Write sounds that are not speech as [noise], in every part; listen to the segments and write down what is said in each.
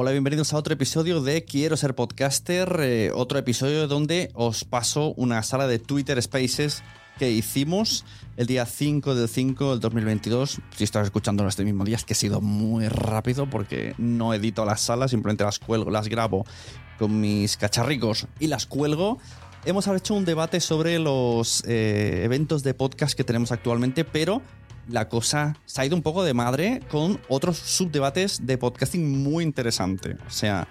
Hola, bienvenidos a otro episodio de Quiero ser podcaster, eh, otro episodio donde os paso una sala de Twitter Spaces que hicimos el día 5 del 5 del 2022. Si estás escuchando este mismo día, es que he sido muy rápido porque no edito las salas, simplemente las cuelgo, las grabo con mis cacharricos y las cuelgo. Hemos hecho un debate sobre los eh, eventos de podcast que tenemos actualmente, pero la cosa se ha ido un poco de madre con otros subdebates de podcasting muy interesante. O sea,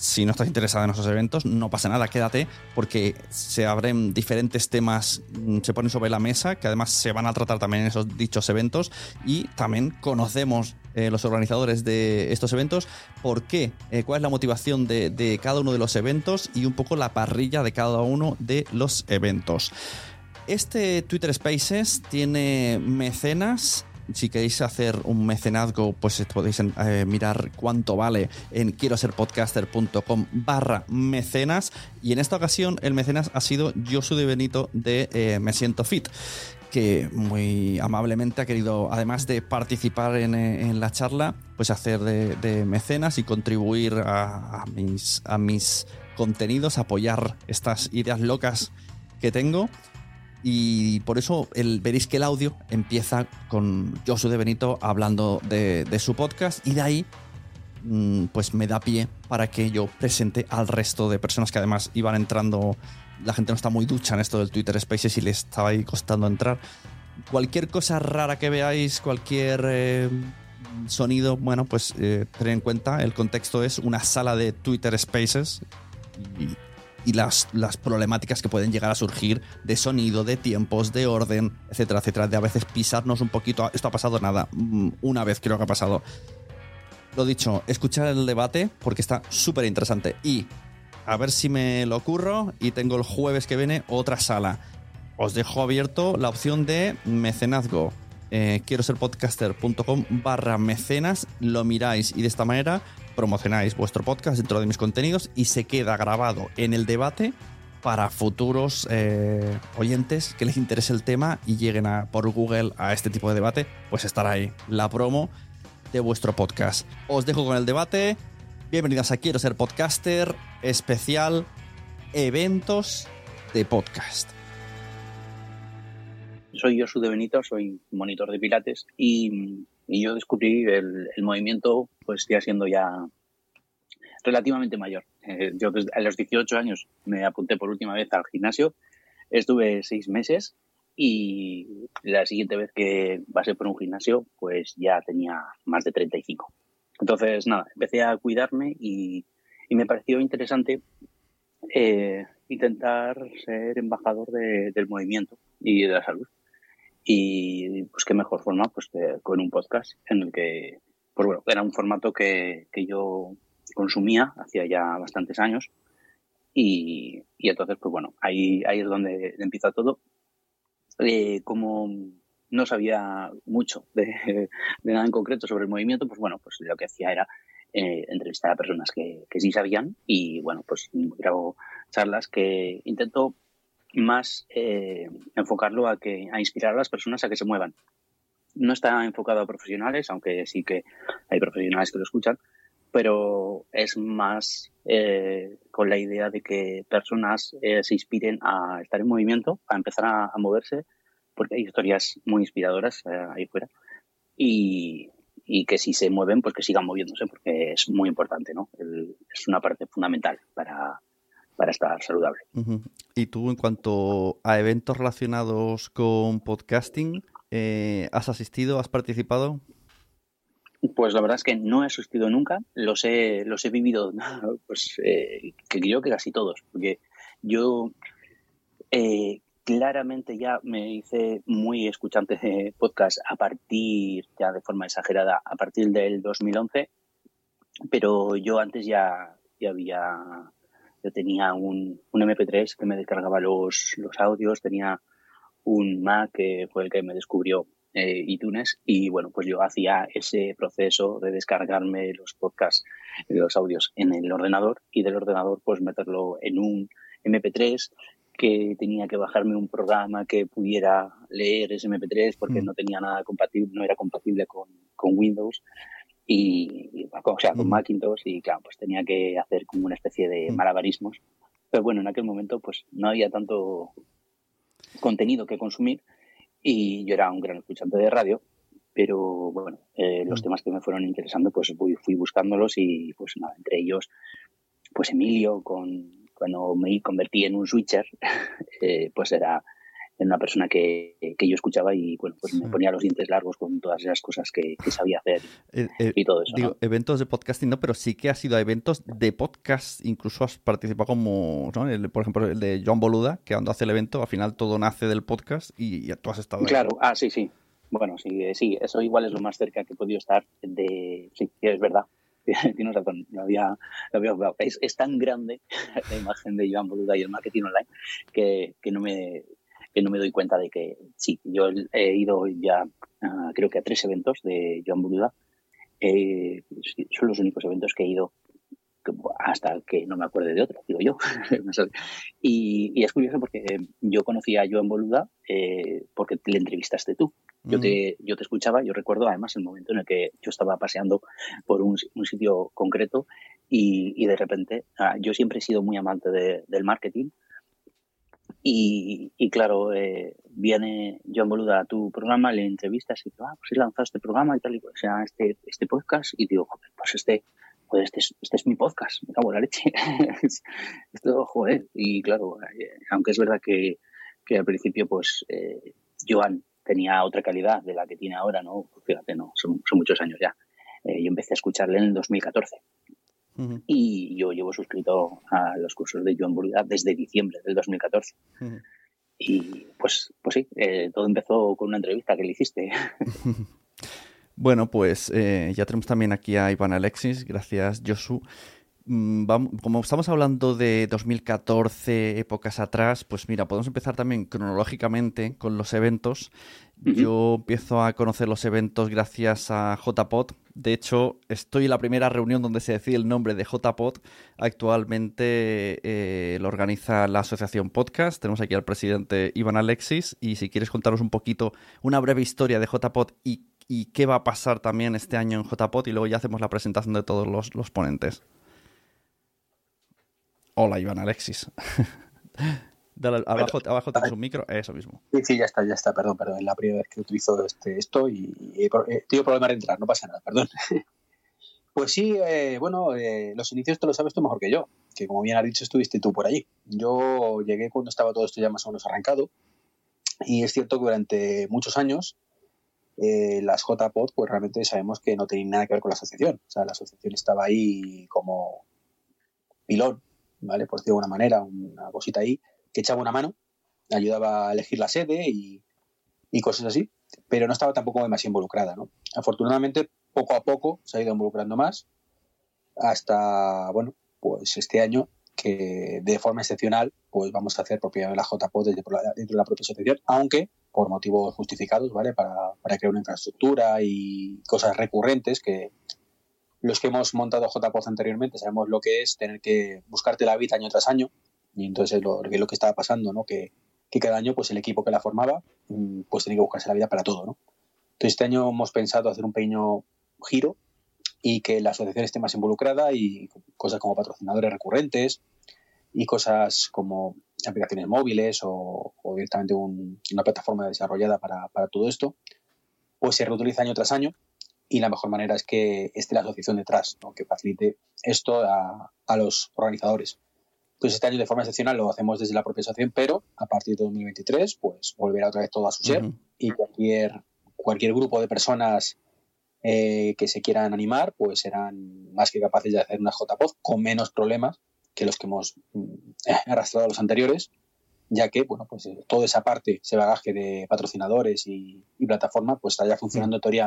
si no estás interesado en esos eventos, no pasa nada, quédate, porque se abren diferentes temas, mm, se ponen sobre la mesa, que además se van a tratar también en esos dichos eventos, y también conocemos eh, los organizadores de estos eventos, por qué, eh, cuál es la motivación de, de cada uno de los eventos y un poco la parrilla de cada uno de los eventos. Este Twitter Spaces tiene mecenas. Si queréis hacer un mecenazgo, pues podéis eh, mirar cuánto vale en quiero ser podcaster.com barra mecenas. Y en esta ocasión el mecenas ha sido Josu de Benito de eh, Me Siento Fit que muy amablemente ha querido, además de participar en, eh, la charla, pues hacer de, mecenas y contribuir a mis contenidos, apoyar estas ideas locas que tengo. Y por eso el, veréis que el audio empieza con Josu de Benito hablando de, su podcast y de ahí mm, pues me da pie para que yo presente al resto de personas que además iban entrando. La gente no está muy ducha en esto del Twitter Spaces y les estaba ahí costando entrar. Cualquier cosa rara que veáis, cualquier eh, sonido, bueno, pues eh, tened en cuenta, el contexto es una sala de Twitter Spaces y las, las, problemáticas que pueden llegar a surgir de sonido, de tiempos, de orden, etcétera, etcétera, de a veces pisarnos un poquito. Esto ha pasado nada, mm, una vez creo que ha pasado. Lo dicho, escuchar el debate porque está súper interesante y a ver si me lo ocurro y tengo el jueves que viene otra sala. os dejo abierto la opción de mecenazgo. Eh, quiero ser podcaster.com barra mecenas, lo miráis y de esta manera promocionáis vuestro podcast dentro de mis contenidos y se queda grabado en el debate para futuros eh, oyentes que les interese el tema y lleguen a, por Google a este tipo de debate, pues estará ahí la promo de vuestro podcast. Os dejo con el debate. Bienvenidos a Quiero ser podcaster, especial eventos de podcast. Soy Josu de Benito, soy monitor de pilates y, yo descubrí el, movimiento pues ya siendo ya relativamente mayor. Eh, yo desde, a los 18 años me apunté por última vez al gimnasio, estuve seis meses y la siguiente vez que pasé por un gimnasio pues ya tenía más de 35. Entonces nada, empecé a cuidarme y, me pareció interesante eh, intentar ser embajador del movimiento y de la salud. Y pues qué mejor forma pues con un podcast en el que, pues bueno, era un formato que, que yo consumía hacía ya bastantes años. Y, y, entonces, pues bueno, ahí, ahí es donde empieza todo. Eh, como no sabía mucho de, de, nada en concreto sobre el movimiento, pues bueno, pues lo que hacía era eh, entrevistar a personas que, que, sí sabían y bueno, pues grabo charlas que intento más eh, enfocarlo a que a inspirar a las personas a que se muevan. No está enfocado a profesionales, aunque sí que hay profesionales que lo escuchan, pero es más eh, con la idea de que personas eh, se inspiren a estar en movimiento, a empezar a, moverse, porque hay historias muy inspiradoras ahí fuera. Y, y, que si se mueven, pues que sigan moviéndose, porque es muy importante, ¿no? es una parte fundamental para, para estar saludable. Y tú, en cuanto a eventos relacionados con podcasting, eh, ¿has asistido, has participado? Pues la verdad es que no he asistido nunca, los he, los he vivido, [laughs] pues eh, que creo que casi todos, porque yo eh, claramente ya me hice muy escuchante de podcast a partir, ya de forma exagerada, a partir del 2011, pero yo antes ya, ya había yo tenía un, un MP3 que me descargaba los, los audios, tenía un Mac que fue el que me descubrió eh, iTunes y bueno, pues yo hacía ese proceso de descargarme los podcasts, los audios en el ordenador y del ordenador pues meterlo en un MP3 que tenía que bajarme un programa que pudiera leer ese MP3 porque mm. no tenía nada compatible, no era compatible con, con Windows y, o sea, con Macintosh y claro, pues tenía que hacer como una especie de malabarismos. Pero bueno, en aquel momento pues no había tanto contenido que consumir y yo era un gran escuchante de radio, pero bueno, eh, los temas que me fueron interesando pues fui, fui buscándolos y pues nada, entre ellos pues Emilio con cuando me convertí en un switcher [laughs] eh, pues era una persona que, yo escuchaba y bueno, pues me ponía los dientes largos con todas esas cosas que, sabía hacer eh, eh, y todo eso. Digo, eventos de podcasting no, pero sí que has ido a eventos de podcast, incluso has participado como, por ejemplo, el de John Boluda, que cuando hace el evento, al final todo nace del podcast y, tú has estado Claro, ah, sí, sí. Bueno, sí, eh, sí, eso igual es lo más cerca que he podido estar de... Sí, es verdad. [laughs] Tienes razón, lo había, lo había es, es, tan grande [laughs] la imagen de Joan Boluda y el marketing online que, que no me que no me doy cuenta de que sí, yo he ido ya uh, creo que a tres eventos de Joan Boluda. Eh, son los únicos eventos que he ido hasta que no me acuerde de otro, digo yo. [laughs] y, y, es curioso porque yo conocí a Joan Boluda eh, porque le entrevistaste tú. Yo, mm. te, yo te escuchaba, yo recuerdo además el momento en el que yo estaba paseando por un, un sitio concreto y, y de repente, ah, yo siempre he sido muy amante de, del marketing, y, y claro, eh, viene John Boluda a tu programa, le entrevistas y dice, ah, pues he lanzado este programa y tal, y o sea, este, este podcast, y digo, joder, pues este, pues este es, este es mi podcast, me cago en la leche. [laughs] Esto, joder, y claro, eh, aunque es verdad que, que al principio, pues, eh, Joan tenía otra calidad de la que tiene ahora, ¿no? Fíjate, no, son, son muchos años ya. Eh, yo empecé a escucharle en el 2014 y yo llevo suscrito a los cursos de Joan Boluda desde diciembre del 2014. Y pues, pues sí, eh, todo empezó con una entrevista que le hiciste. [laughs] bueno, pues eh, ya tenemos también aquí a Iván Alexis, gracias Josu. Mm, como estamos hablando de 2014, épocas atrás, pues mira, podemos empezar también cronológicamente con los eventos. Yo empiezo a conocer los eventos gracias a JPod. De hecho, estoy en la primera reunión donde se decide el nombre de JPod. Actualmente eh, lo organiza la Asociación Podcast. Tenemos aquí al presidente Iván Alexis. Y si quieres contarnos un poquito, una breve historia de JPod y, y qué va a pasar también este año en JPod, y luego ya hacemos la presentación de todos los, los ponentes. Hola, Iván Alexis. [laughs] abajo, abajo tienes un micro, eso mismo. Sí, sí, ya está, ya está, perdón, perdón. Es la primera vez que utilizo este, esto y, he tenido problemas de entrar, no pasa nada, perdón. [laughs] Pues sí, eh, bueno, eh, los inicios te lo sabes tú mejor que yo, que como bien has dicho estuviste tú por allí. Yo llegué cuando estaba todo esto ya más o menos arrancado y es cierto que durante muchos años eh, las JPOD pues realmente sabemos que no tenían nada que ver con la asociación. O sea, la asociación estaba ahí como pilón, ¿vale? Por decirlo de alguna manera, una cosita ahí que echaba una mano, ayudaba a elegir la sede y, cosas así, pero no estaba tampoco demasiado involucrada. ¿no? Afortunadamente, poco a poco se ha ido involucrando más hasta, bueno, pues este año que de forma excepcional pues vamos a hacer propiedad de la JPO dentro de la propia asociación, aunque por motivos justificados, ¿vale? Para, para, crear una infraestructura y cosas recurrentes que los que hemos montado JPOZ anteriormente sabemos lo que es tener que buscarte la vida año tras año y entonces lo, lo que estaba pasando, ¿no? Que, cada año pues el equipo que la formaba mm, pues tenía que buscarse la vida para todo, ¿no? Entonces este año hemos pensado hacer un pequeño giro y que la asociación esté más involucrada y cosas como patrocinadores recurrentes y cosas como aplicaciones móviles o, directamente una plataforma desarrollada para, todo esto, pues se reutiliza año tras año y la mejor manera es que esté la asociación detrás, ¿no? que facilite esto a, a los organizadores pues este año de forma excepcional lo hacemos desde la propia asociación, pero a partir de 2023 pues volverá otra vez todo a su ser y cualquier, cualquier grupo de personas eh, que se quieran animar pues serán más que capaces de hacer una JPOD con menos problemas que los que hemos mm, [laughs] arrastrado los anteriores, ya que bueno pues eh, toda esa parte, ese bagaje de patrocinadores y, plataforma pues está ya funcionando en teoría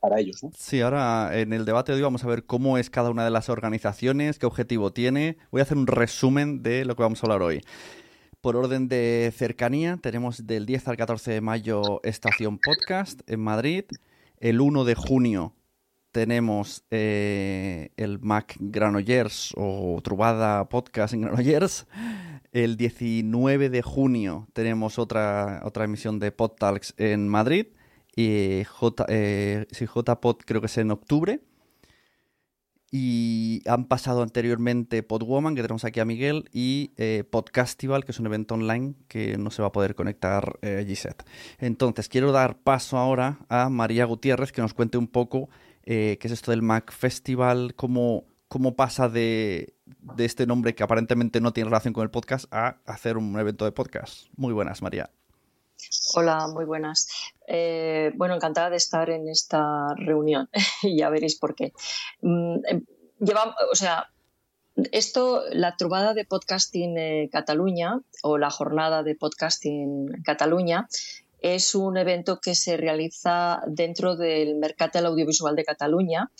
para, ellos. Sí, ahora en el debate de hoy vamos a ver cómo es cada una de las organizaciones, qué objetivo tiene. Voy a hacer un resumen de lo que vamos a hablar hoy. Por orden de cercanía, tenemos del 10 al 14 de mayo Estación Podcast en Madrid. El 1 de junio tenemos eh, el Mac Granollers o Trubada Podcast en Granollers. El 19 de junio tenemos otra, otra emisión de PodTalks en Madrid y J, eh, JPod creo que es en octubre. Y han pasado anteriormente Podwoman, que tenemos aquí a Miguel, y eh, Podcastival, que es un evento online que no se va a poder conectar eh, Gisette. Entonces, quiero dar paso ahora a María Gutiérrez, que nos cuente un poco eh, qué es esto del Mac Festival, cómo, cómo pasa de, de este nombre que aparentemente no tiene relación con el podcast a hacer un evento de podcast. Muy buenas, María. Hola, muy buenas. Eh, bueno, encantada de estar en esta reunión [laughs] y ya veréis por qué. Mm, em, o sea, esto, la trubada de podcasting en Cataluña o la jornada de podcasting Cataluña es un evento que se realiza dentro del mercado audiovisual de Cataluña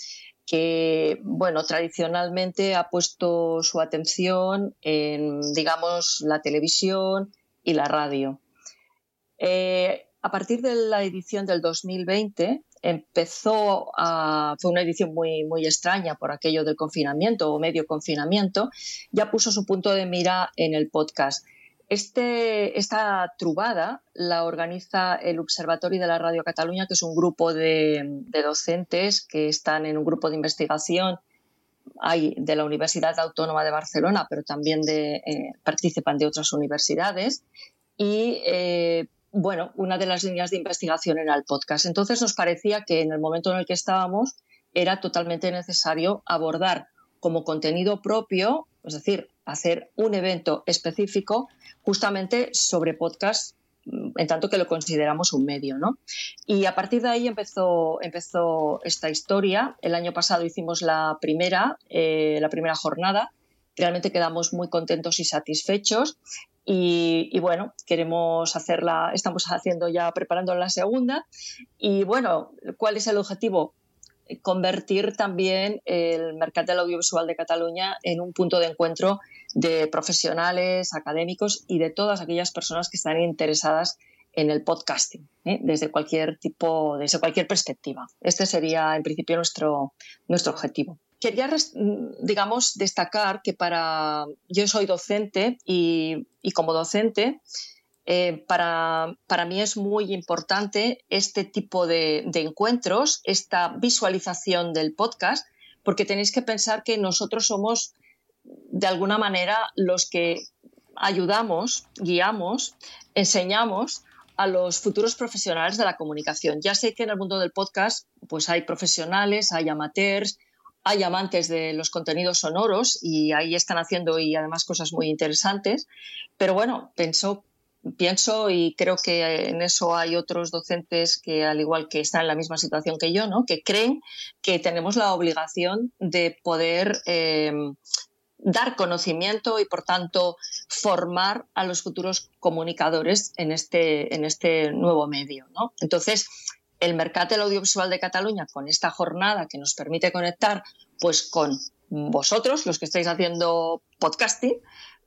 que, bueno, tradicionalmente ha puesto su atención en, digamos, la televisión y la radio. Eh, a partir de la edición del 2020 empezó a, fue una edición muy, muy extraña por aquello del confinamiento o medio confinamiento, ya puso su punto de mira en el podcast. Este, esta trubada la organiza el Observatorio de la Radio Cataluña, que es un grupo de, docentes que están en un grupo de investigación hay de la Universidad Autónoma de Barcelona, pero también de, eh, participan de otras universidades. Y eh, bueno, una de las líneas de investigación era el podcast. Entonces nos parecía que en el momento en el que estábamos era totalmente necesario abordar como contenido propio, es decir, hacer un evento específico justamente sobre podcast en tanto que lo consideramos un medio, ¿no? Y a partir de ahí empezó, empezó esta historia. El año pasado hicimos la primera, eh, la primera jornada. Realmente quedamos muy contentos y satisfechos y, bueno, queremos hacerla, estamos haciendo ya, preparando la segunda. Y bueno, ¿cuál es el objetivo? convertir también el mercado del audiovisual de Cataluña en un punto de encuentro de profesionales, académicos y de todas aquellas personas que están interesadas en el podcasting, ¿eh? desde cualquier tipo, desde cualquier perspectiva. Este sería, en principio, nuestro, nuestro objetivo. Quería, digamos, destacar que para yo soy docente y, como docente eh, para, para, mí es muy importante este tipo de, de, encuentros, esta visualización del podcast, porque tenéis que pensar que nosotros somos, de alguna manera, los que ayudamos, guiamos, enseñamos a los futuros profesionales de la comunicación. Ya sé que en el mundo del podcast pues hay profesionales, hay amateurs, hay amantes de los contenidos sonoros y ahí están haciendo y además cosas muy interesantes. Pero bueno, pienso, y creo que en eso hay otros docentes que al igual que están en la misma situación que yo, ¿no? que creen que tenemos la obligación de poder eh, dar conocimiento y, por tanto, formar a los futuros comunicadores en este, en este nuevo medio. ¿no? Entonces, el mercado del audiovisual de Cataluña, con esta jornada que nos permite conectar pues, con vosotros, los que estáis haciendo podcasting,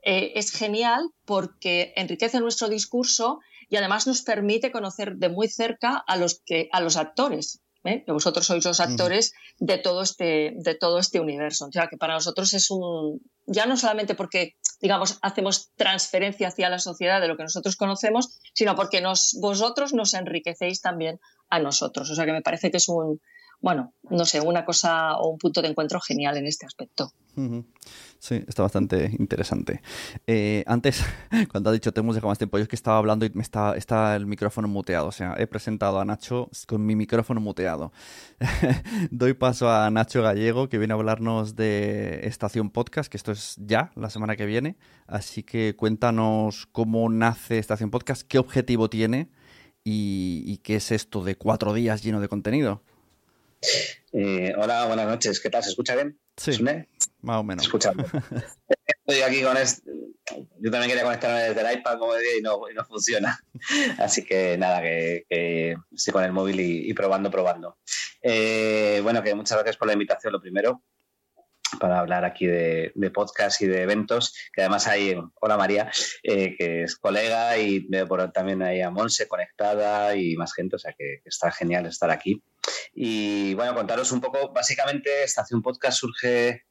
eh, es genial porque enriquece nuestro discurso y además nos permite conocer de muy cerca a los, que, a los actores ¿eh? que vosotros sois los actores de, todo este, de todo este universo. O sea, que para nosotros es un, ya no solamente porque, digamos, hacemos transferencia hacia la sociedad de lo que nosotros conocemos, sino porque nos, vosotros nos enriquecéis también a nosotros. O sea, que me parece que es un, bueno, no sé, una cosa o un punto de encuentro genial en este aspecto. Sí, está bastante interesante. Eh, antes, [laughs] cuando ha dicho te hemos dejado más tiempo, yo es que estaba hablando y me está, está el micrófono muteado. O sea, he presentado a Nacho con mi micrófono muteado. [laughs] Doy paso a Nacho Gallego, que viene a hablarnos de Estación Podcast, que esto es ya, la semana que viene. Así que cuéntanos cómo nace Estación Podcast, qué objetivo tiene y, y qué es esto de cuatro días lleno de contenido. Eh, hola, buenas noches. ¿Qué tal? ¿Se escucha bien? Sí. Más o menos. Escuchando. [laughs] Estoy aquí con este. Yo también quería conectarme desde el iPad, como decía, y no, y no funciona. [laughs] Así que nada, que, estoy con el móvil y, probando, probando. Eh, bueno, que muchas gracias por la invitación, lo primero para hablar aquí de, podcast y de eventos, que además hay, hola María, eh, que es colega y veo por también ahí a Monse conectada y más gente, o sea que, está genial estar aquí. Y bueno, contaros un poco, básicamente Estación Podcast surge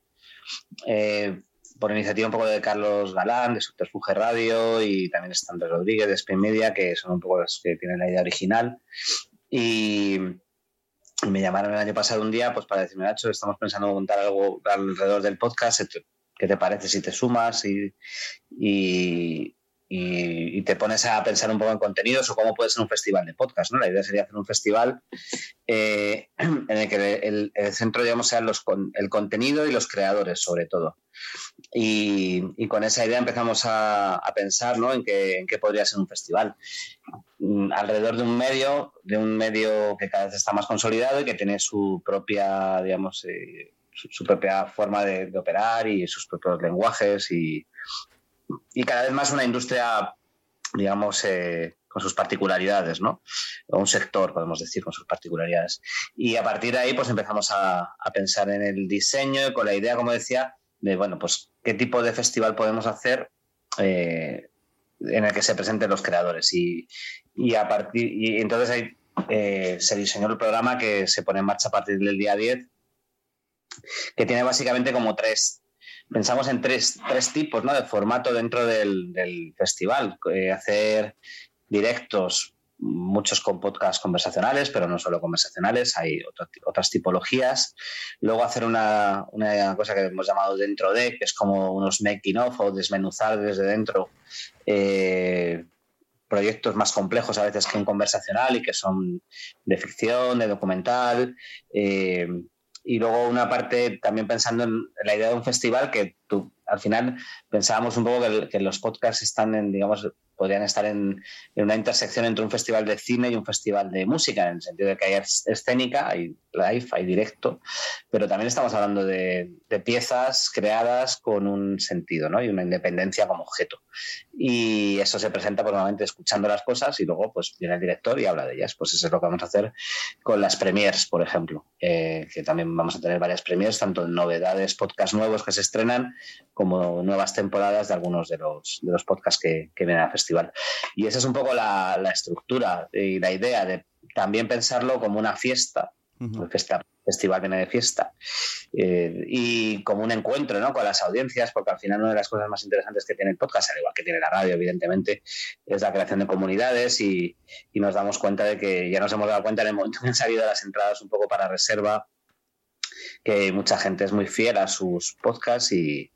eh, por iniciativa un poco de Carlos Galán, de Subterfuge Radio y también está Andrés Rodríguez de Spain Media, que son un poco los que tienen la idea original. Y me llamaron el año pasado un día pues para decirme, Nacho, estamos pensando en montar algo alrededor del podcast, ¿qué te parece si te sumas y, y, te pones a pensar un poco en contenidos o cómo puede ser un festival de podcast? ¿no? La idea sería hacer un festival eh, [clears throat] en el que el, centro, digamos, sean los, el contenido y los creadores, sobre todo. Y, con esa idea empezamos a, pensar ¿no? en, qué, en qué podría ser un festival. Mm, alrededor de un medio, de un medio que cada vez está más consolidado y que tiene su propia, digamos, eh, su, propia forma de, operar y sus propios lenguajes y, y, cada vez más una industria, digamos, eh, con sus particularidades, ¿no? O un sector, podemos decir, con sus particularidades. Y a partir de ahí, pues empezamos a, a pensar en el diseño con la idea, como decía, de, bueno, pues qué tipo de festival podemos hacer eh, en el que se presenten los creadores. Y, y a partir, y entonces ahí eh, se diseñó el programa que se pone en marcha a partir del día 10, que tiene básicamente como tres, pensamos en tres, tres tipos ¿no? de formato dentro del, festival. Eh, hacer directos muchos con podcasts conversacionales, pero no solo conversacionales, hay otras tipologías. Luego hacer una, cosa que hemos llamado dentro de, que es como unos making of o desmenuzar desde dentro eh, proyectos más complejos a veces que un conversacional y que son de ficción, de documental. Eh, y luego una parte también pensando en la idea de un festival que tú, al final pensábamos un poco que, que los podcasts están en, digamos, podrían estar en, una intersección entre un festival de cine y un festival de música, en el sentido de que hay escénica, hay live, hay directo, pero también estamos hablando de, piezas creadas con un sentido ¿no? y una independencia como objeto. Y eso se presenta pues, normalmente escuchando las cosas y luego pues viene el director y habla de ellas. Pues eso es lo que vamos a hacer con las premiers, por ejemplo, eh, que también vamos a tener varias premiers, tanto en novedades, podcasts nuevos que se estrenan, como nuevas temporadas de algunos de los, de los podcasts que, que vienen al festival. Y esa es un poco la, la estructura y la idea de también pensarlo como una fiesta porque este festival viene de fiesta. Eh, y como un encuentro ¿no? con las audiencias, porque al final una de las cosas más interesantes que tiene el podcast, al igual que tiene la radio, evidentemente, es la creación de comunidades y, nos damos cuenta de que ya nos hemos dado cuenta en el momento que han salido las entradas un poco para reserva, que mucha gente es muy fiel a sus podcasts y,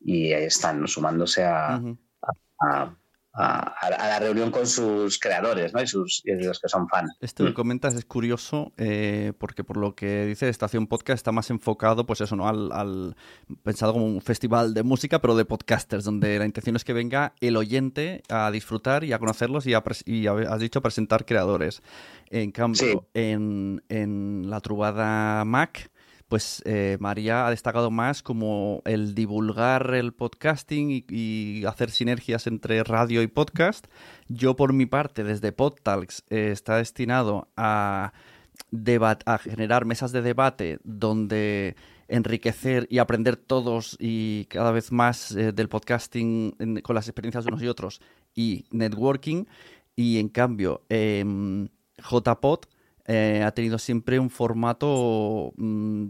están sumándose a a, la reunión con sus creadores ¿no? y, sus, los que son fans. Esto que mm. comentas es curioso eh, porque por lo que dice Estación Podcast está más enfocado pues eso, ¿no? Al, pensado como un festival de música pero de podcasters donde la intención es que venga el oyente a disfrutar y a conocerlos y, a, y has dicho presentar creadores. En cambio, en, en la Trubada Mac pues eh, María ha destacado más como el divulgar el podcasting y, hacer sinergias entre radio y podcast. Yo por mi parte, desde PodTalks, eh, está destinado a, generar mesas de debate donde enriquecer y aprender todos y cada vez más eh, del podcasting con las experiencias de unos y otros y networking. Y en cambio, em, JPod eh, ha tenido siempre un formato mm,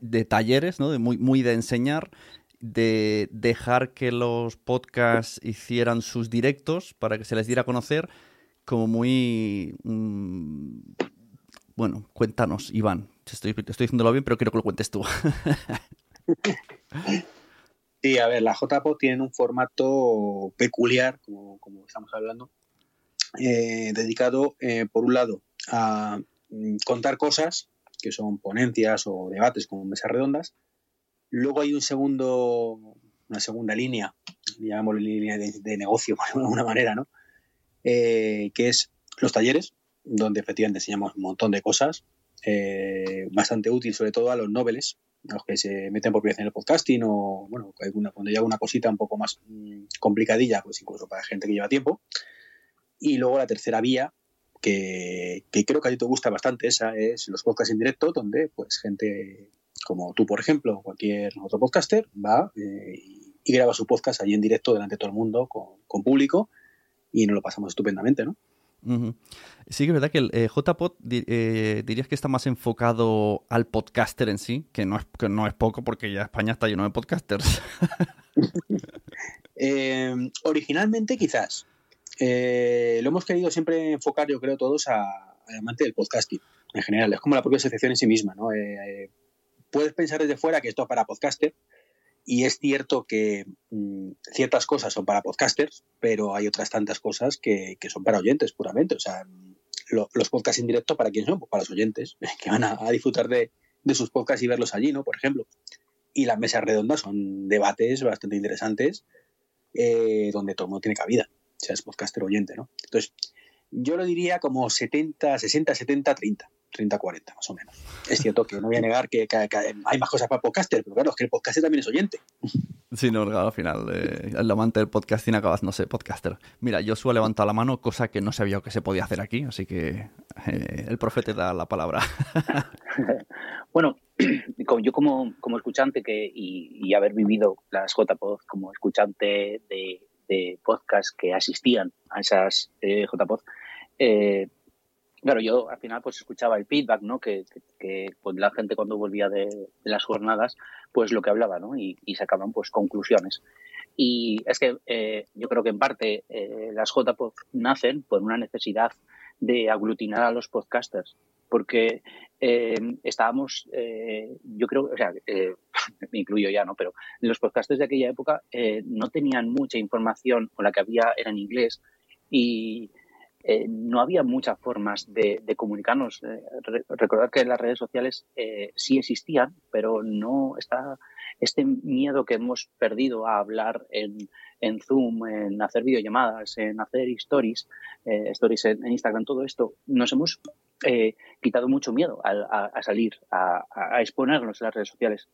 de talleres, ¿no? de muy, muy de enseñar, de dejar que los podcasts hicieran sus directos para que se les diera a conocer, como muy... Mm, bueno, cuéntanos, Iván. Estoy, estoy diciéndolo bien, pero quiero que lo cuentes tú. [laughs] sí, a ver, la JPO tiene un formato peculiar, como, estamos hablando, eh, dedicado, eh, por un lado, a contar cosas, que son ponencias o debates como mesas redondas. Luego hay un segundo, una segunda línea, llamámoslo línea de, negocio [laughs] de alguna manera, ¿no? Eh, que es los talleres, donde efectivamente enseñamos un montón de cosas, eh, bastante útil sobre todo a los noveles, los que se meten por primera vez en el podcasting o, bueno, cuando hay una cosita un poco más mm, complicadilla, pues incluso para gente que lleva tiempo. Y luego la tercera vía, que, creo que a ti te gusta bastante, esa es los podcasts en directo, donde pues gente como tú, por ejemplo, o cualquier otro podcaster, va eh, y, graba su podcast allí en directo delante de todo el mundo, con, público, y nos lo pasamos estupendamente, ¿no? Sí que es verdad que el eh, JPod eh, dirías que está más enfocado al podcaster en sí, que no es, que no es poco porque ya España está lleno de podcasters. [laughs] originalmente quizás, eh, lo hemos querido siempre enfocar, yo creo, todos al amante del podcasting en general. Es como la propia asociación en sí misma. ¿no? Eh, eh, puedes pensar desde fuera que esto es para podcaster y es cierto que mm, ciertas cosas son para podcasters, pero hay otras tantas cosas que, son para oyentes puramente. O sea, los podcasts en directo, ¿para quién son? Pues para los oyentes, [laughs] que van a, disfrutar de, sus podcasts y verlos allí, ¿no? Por ejemplo. Y las mesas redondas son debates bastante interesantes donde todo el mundo tiene cabida seas podcaster oyente, ¿no? Entonces, yo lo diría como 70, 60, 70, 30. 30-40 más o menos. Es cierto que no voy a negar que, hay más cosas para podcaster, pero claro, es que el podcaster también es oyente. Sí, no, al final, eh, el amante del podcasting acabas, no sé, podcaster. Mira, yo suelo levantar la mano, cosa que no sabía que se podía hacer aquí, así que eh, el profe te da la palabra. [laughs] bueno, [clears throat] yo como, como escuchante que, y, y haber vivido las JPod como escuchante de, de podcast que asistían a esas eh, eh, claro, yo al final pues escuchaba el feedback, ¿no? Que, pues, la gente cuando volvía de, las jornadas, pues lo que hablaba, ¿no? Y, sacaban pues conclusiones. Y es que eh, yo creo que en parte eh, las JPod nacen por una necesidad de aglutinar a los podcasters, porque eh, estábamos, eh, yo creo, o sea, eh, [laughs] me incluyo ya, ¿no? Pero los podcasters de aquella época no tenían mucha información, o la que había era en inglés, y eh, no había muchas formas de, comunicarnos. Eh, recordar que las redes sociales eh, sí existían, pero no está este miedo que hemos perdido a hablar en, en Zoom, en hacer videollamadas, en hacer stories, stories en, Instagram, todo esto, nos hemos quitado mucho miedo a, salir, a, a exponernos en las redes sociales.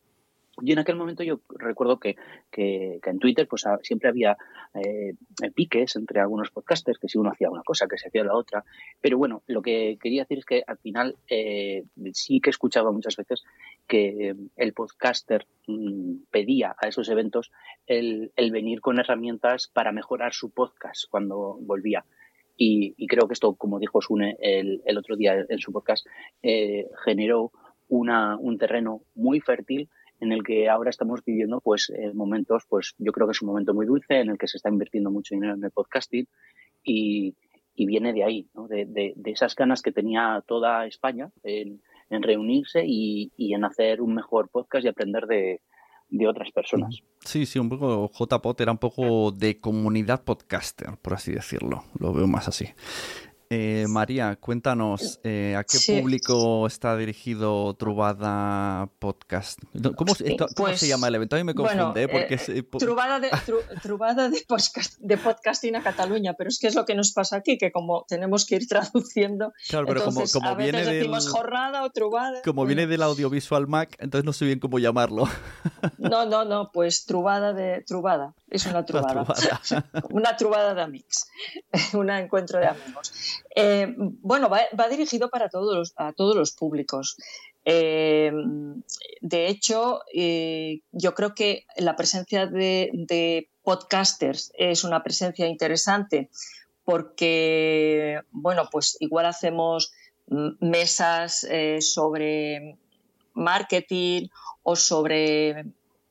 Y en aquel momento yo recuerdo que, que, en Twitter pues siempre había eh, piques entre algunos podcasters, que si uno hacía una cosa, que se hacía la otra. Pero bueno, lo que quería decir es que al final eh, sí que escuchaba muchas veces que el podcaster mm, pedía a esos eventos el, venir con herramientas para mejorar su podcast cuando volvía. Y, y creo que esto, como dijo Sune el, el otro día en su podcast, eh, generó una, un terreno muy fértil en el que ahora estamos viviendo pues eh, momentos, pues yo creo que es un momento muy dulce en el que se está invirtiendo mucho dinero en el podcasting y, viene de ahí, ¿no? de, de, esas ganas que tenía toda España en, reunirse y, en hacer un mejor podcast y aprender de, de otras personas. Sí, sí, un poco JPod era un poco de comunidad podcaster, por así decirlo. Lo veo más así. Eh, María, cuéntanos, eh, ¿a qué público está dirigido Trubada Podcast? ¿Cómo, se pues, llama el evento? A mí me confunde. porque eh, Trubada, de, [laughs] de, podcasting a Cataluña, pero es que es lo que nos pasa aquí, que como tenemos que ir traduciendo, claro, pero como, a viene veces decimos jornada o Trubada. Como viene del audiovisual Mac, entonces no sé bien cómo llamarlo. [laughs] No, no, no, pues Trubada de Trubada, es una [laughs] Trubada. Una Trubada, de amigos, un encuentro de amigos. Eh, bueno, va, dirigido para todos los, a todos los públicos. Eh, de hecho, eh, yo creo que la presencia de, podcasters es una presencia interesante porque, bueno, pues igual hacemos mesas sobre marketing o sobre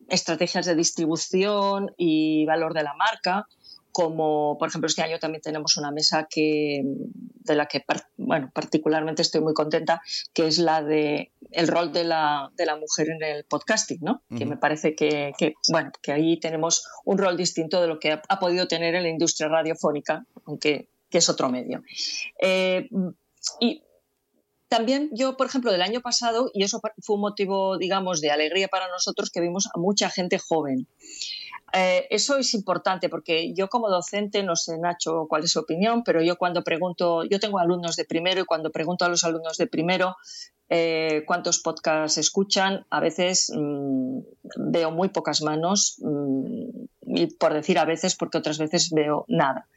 estrategias de distribución y valor de la marca como por ejemplo este año también tenemos una mesa que, de la que bueno, particularmente estoy muy contenta, que es la de el rol de la, de la mujer en el podcasting, ¿no? Que me parece que, que, bueno, que ahí tenemos un rol distinto de lo que ha, podido tener en la industria radiofónica, aunque que es otro medio. Eh, y también yo, por ejemplo, del año pasado, y eso fue un motivo, digamos, de alegría para nosotros, que vimos a mucha gente joven. Eh, eso es importante porque yo como docente, no sé Nacho cuál es su opinión, pero yo cuando pregunto, yo tengo alumnos de primero y cuando pregunto a los alumnos de primero eh, cuántos podcasts escuchan, a veces mm, veo muy pocas manos mm, y por decir a veces porque otras veces veo nada.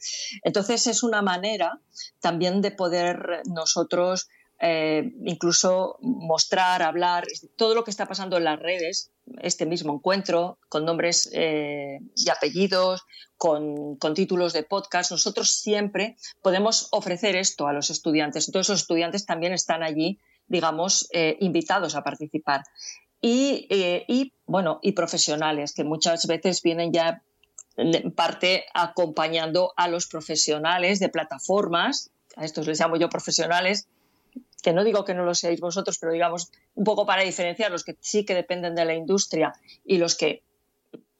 Entonces es una manera también de poder nosotros eh, incluso mostrar, hablar, todo lo que está pasando en las redes, este mismo encuentro, con nombres eh, y apellidos, con, títulos de podcast, nosotros siempre podemos ofrecer esto a los estudiantes. Entonces los estudiantes también están allí, digamos, eh, invitados a participar. Y, y, bueno, y profesionales, que muchas veces vienen ya en parte acompañando a los profesionales de plataformas, a estos les llamo yo profesionales, que no digo que no lo seáis vosotros, pero digamos un poco para diferenciar los que sí que dependen de la industria y los que,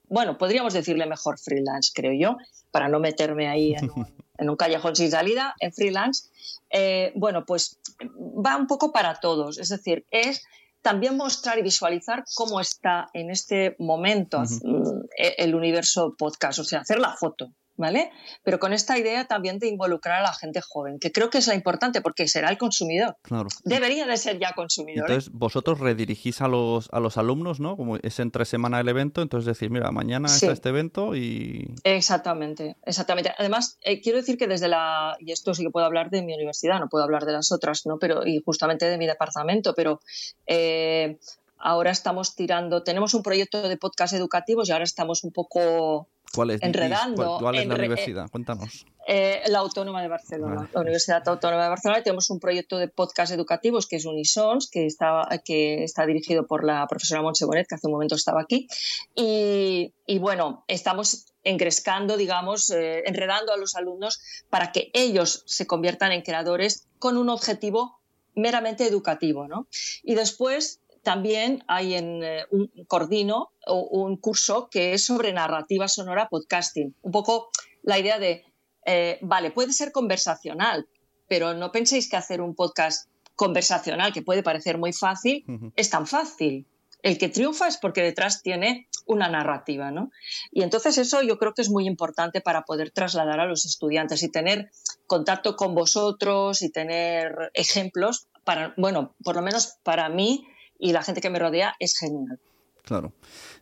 bueno, podríamos decirle mejor freelance, creo yo, para no meterme ahí en un, [laughs] callejón sin salida, en freelance. Eh, bueno, pues va un poco para todos, es decir, es también mostrar y visualizar cómo está en este momento mm, el universo podcast, o sea, hacer la foto, ¿vale? Pero con esta idea también de involucrar a la gente joven, que creo que es la importante porque será el consumidor. Claro. Debería de ser ya consumidor. ¿eh? Entonces, vosotros redirigís a los, a los alumnos, ¿no? Como es entre semana el evento, entonces decir, mira, mañana está este evento y... Exactamente, exactamente. Además, eh, quiero decir que desde la, y esto sí que puedo hablar de mi universidad, no puedo hablar de las otras, ¿no? Pero, y justamente de mi departamento, pero... Eh, ahora estamos tirando, tenemos un proyecto de podcast educativos y ahora estamos un poco ¿Cuál es, enredando. ¿Cuál, es la universidad? Cuéntanos. Eh, la Autónoma de Barcelona, la Universidad Autónoma de Barcelona. Tenemos un proyecto de podcast educativos que es Unisons, que está, que está dirigido por la profesora Montse Bonet, que hace un momento estaba aquí. Y, bueno, estamos engrescando, digamos, eh, enredando a los alumnos para que ellos se conviertan en creadores con un objetivo meramente educativo. ¿no? Y después también hay en eh, un Cordino un curso que es sobre narrativa sonora podcasting. Un poco la idea de, eh, vale, puede ser conversacional, pero no penséis que hacer un podcast conversacional, que puede parecer muy fácil, es tan fácil. El que triunfa es porque detrás tiene una narrativa, ¿no? Y entonces eso yo creo que es muy importante para poder trasladar a los estudiantes y tener contacto con vosotros y tener ejemplos para, bueno, por lo menos para mí y la gente que me rodea es genial. Claro.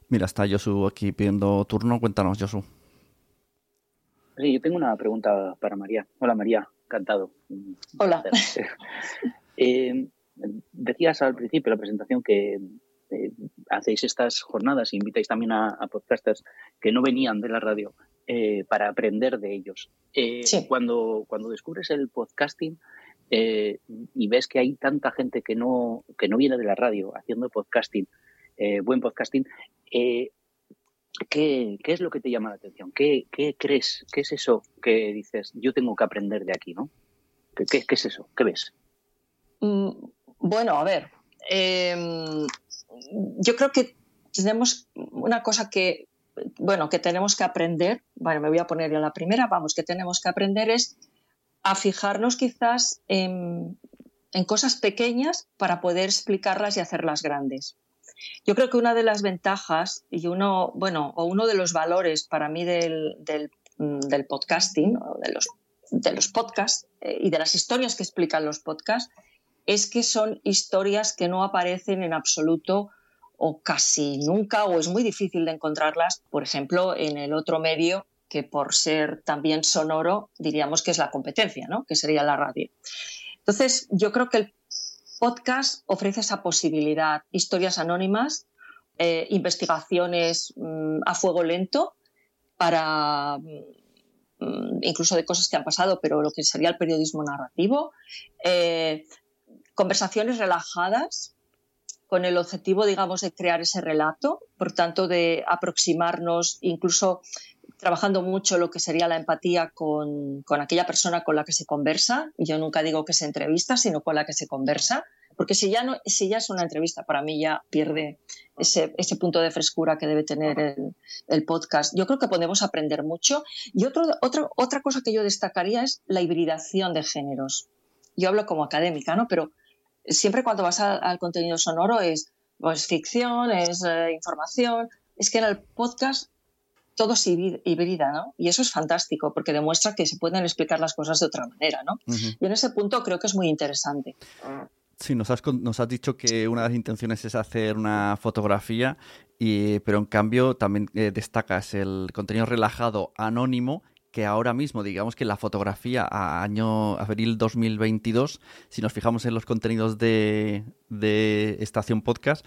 Mira, está Josu aquí pidiendo turno. Cuéntanos, Josu. Sí, yo tengo una pregunta para María. Hola, María. Encantado. Hola. [laughs] Eh, decías al principio de la presentación que eh, hacéis estas jornadas e invitáis también a, podcasters que no venían de la radio eh, para aprender de ellos. cuando, cuando descubres el podcasting y ves que hay tanta gente que no, que no viene de la radio haciendo podcasting, buen podcasting, ¿Qué, es lo que te llama la atención? ¿Qué, crees? ¿Qué es eso que dices, yo tengo que aprender de aquí, ¿no? ¿Qué, es eso? ¿Qué ves? Mm, bueno, a ver, em, yo creo que tenemos una cosa que, bueno, que tenemos que aprender, bueno, me voy a poner en la primera, vamos, que tenemos que aprender es a fijarnos quizás en cosas pequeñas para poder explicarlas y hacerlas grandes. Yo creo que una de las ventajas y uno, bueno, o uno de los valores para mí del, del, mm, podcasting, de los, de los podcasts eh, y de las historias que explican los podcasts, es que son historias que no aparecen en absoluto o casi nunca o es muy difícil de encontrarlas, por ejemplo, en el otro medio que por ser también sonoro diríamos que es la competencia, ¿no? que sería la radio. Entonces, yo creo que el podcast ofrece esa posibilidad, historias anónimas, eh, investigaciones mm, a fuego lento para mm, incluso de cosas que han pasado, pero lo que sería el periodismo narrativo, eh, conversaciones relajadas con el objetivo, digamos, de crear ese relato, por tanto, de aproximarnos, incluso trabajando mucho lo que sería la empatía con, aquella persona con la que se conversa. Yo nunca digo que se entrevista, sino con la que se conversa. Porque si ya, no, si ya es una entrevista, para mí ya pierde ese, punto de frescura que debe tener el, podcast. Yo creo que podemos aprender mucho. Y otro, otra cosa que yo destacaría es la hibridación de géneros. Yo hablo como académica, ¿no? Pero siempre cuando vas al contenido sonoro es pues, ficción, es eh, información. Es que en el podcast todo se hibrida, ¿no? Y eso es fantástico porque demuestra que se pueden explicar las cosas de otra manera, ¿no? Y en ese punto creo que es muy interesante. Sí, nos has, nos has dicho que una de las intenciones es hacer una fotografía, y, pero en cambio también eh, destacas el contenido relajado anónimo que ahora mismo, digamos que la fotografía a año abril 2022, si nos fijamos en los contenidos de, de Estación Podcast,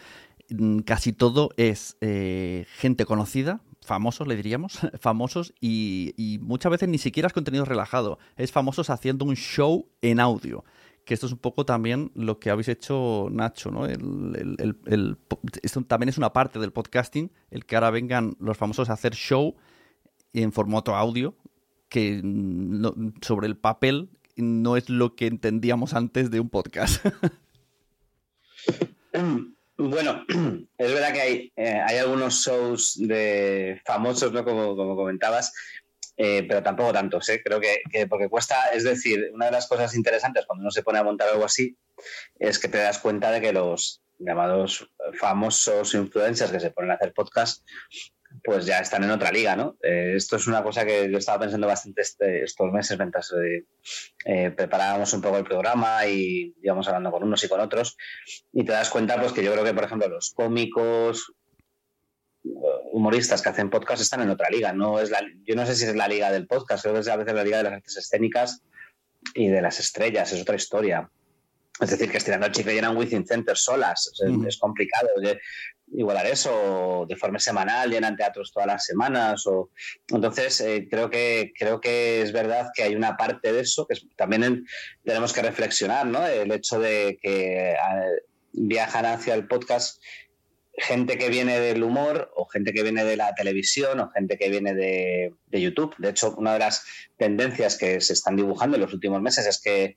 mm, casi todo es eh, gente conocida, famosos, le diríamos, [laughs] famosos, y, muchas veces ni siquiera es contenido relajado, es famosos haciendo un show en audio. Que esto es un poco también lo que habéis hecho, Nacho, ¿no? esto también es una parte del podcasting, el que ahora vengan los famosos a hacer show en formato audio, que sobre el papel no es lo que entendíamos antes de un podcast. [laughs] Bueno, [clears throat] es verdad que hay, eh, hay algunos shows de famosos, ¿no? Como, comentabas, eh, pero tampoco tantos, ¿eh? Creo que, porque cuesta, es decir, una de las cosas interesantes cuando uno se pone a montar algo así es que te das cuenta de que los llamados famosos influencers que se ponen a hacer podcast pues ya están en otra liga, ¿no? Eh, esto es una cosa que yo estaba pensando bastante este, estos meses mientras eh, eh, preparábamos un poco el programa y íbamos hablando con unos y con otros y te das cuenta pues que yo creo que, por ejemplo, los cómicos, humoristas que hacen podcast están en otra liga, no es yo no sé si es la liga del podcast, creo que es a veces la liga de las artes escénicas y de las estrellas, es otra historia. Es decir, que estirando al chicle llenan Within Center solas. Es, complicado igualar eso de forma semanal, llenan teatros todas las semanas. O... Entonces, eh, creo, que, creo que es verdad que hay una parte de eso que también tenemos que reflexionar, ¿no? El hecho de que viajan hacia el podcast gente que viene del humor o gente que viene de la televisión o gente que viene de, de YouTube. De hecho, una de las tendencias que se están dibujando en los últimos meses es que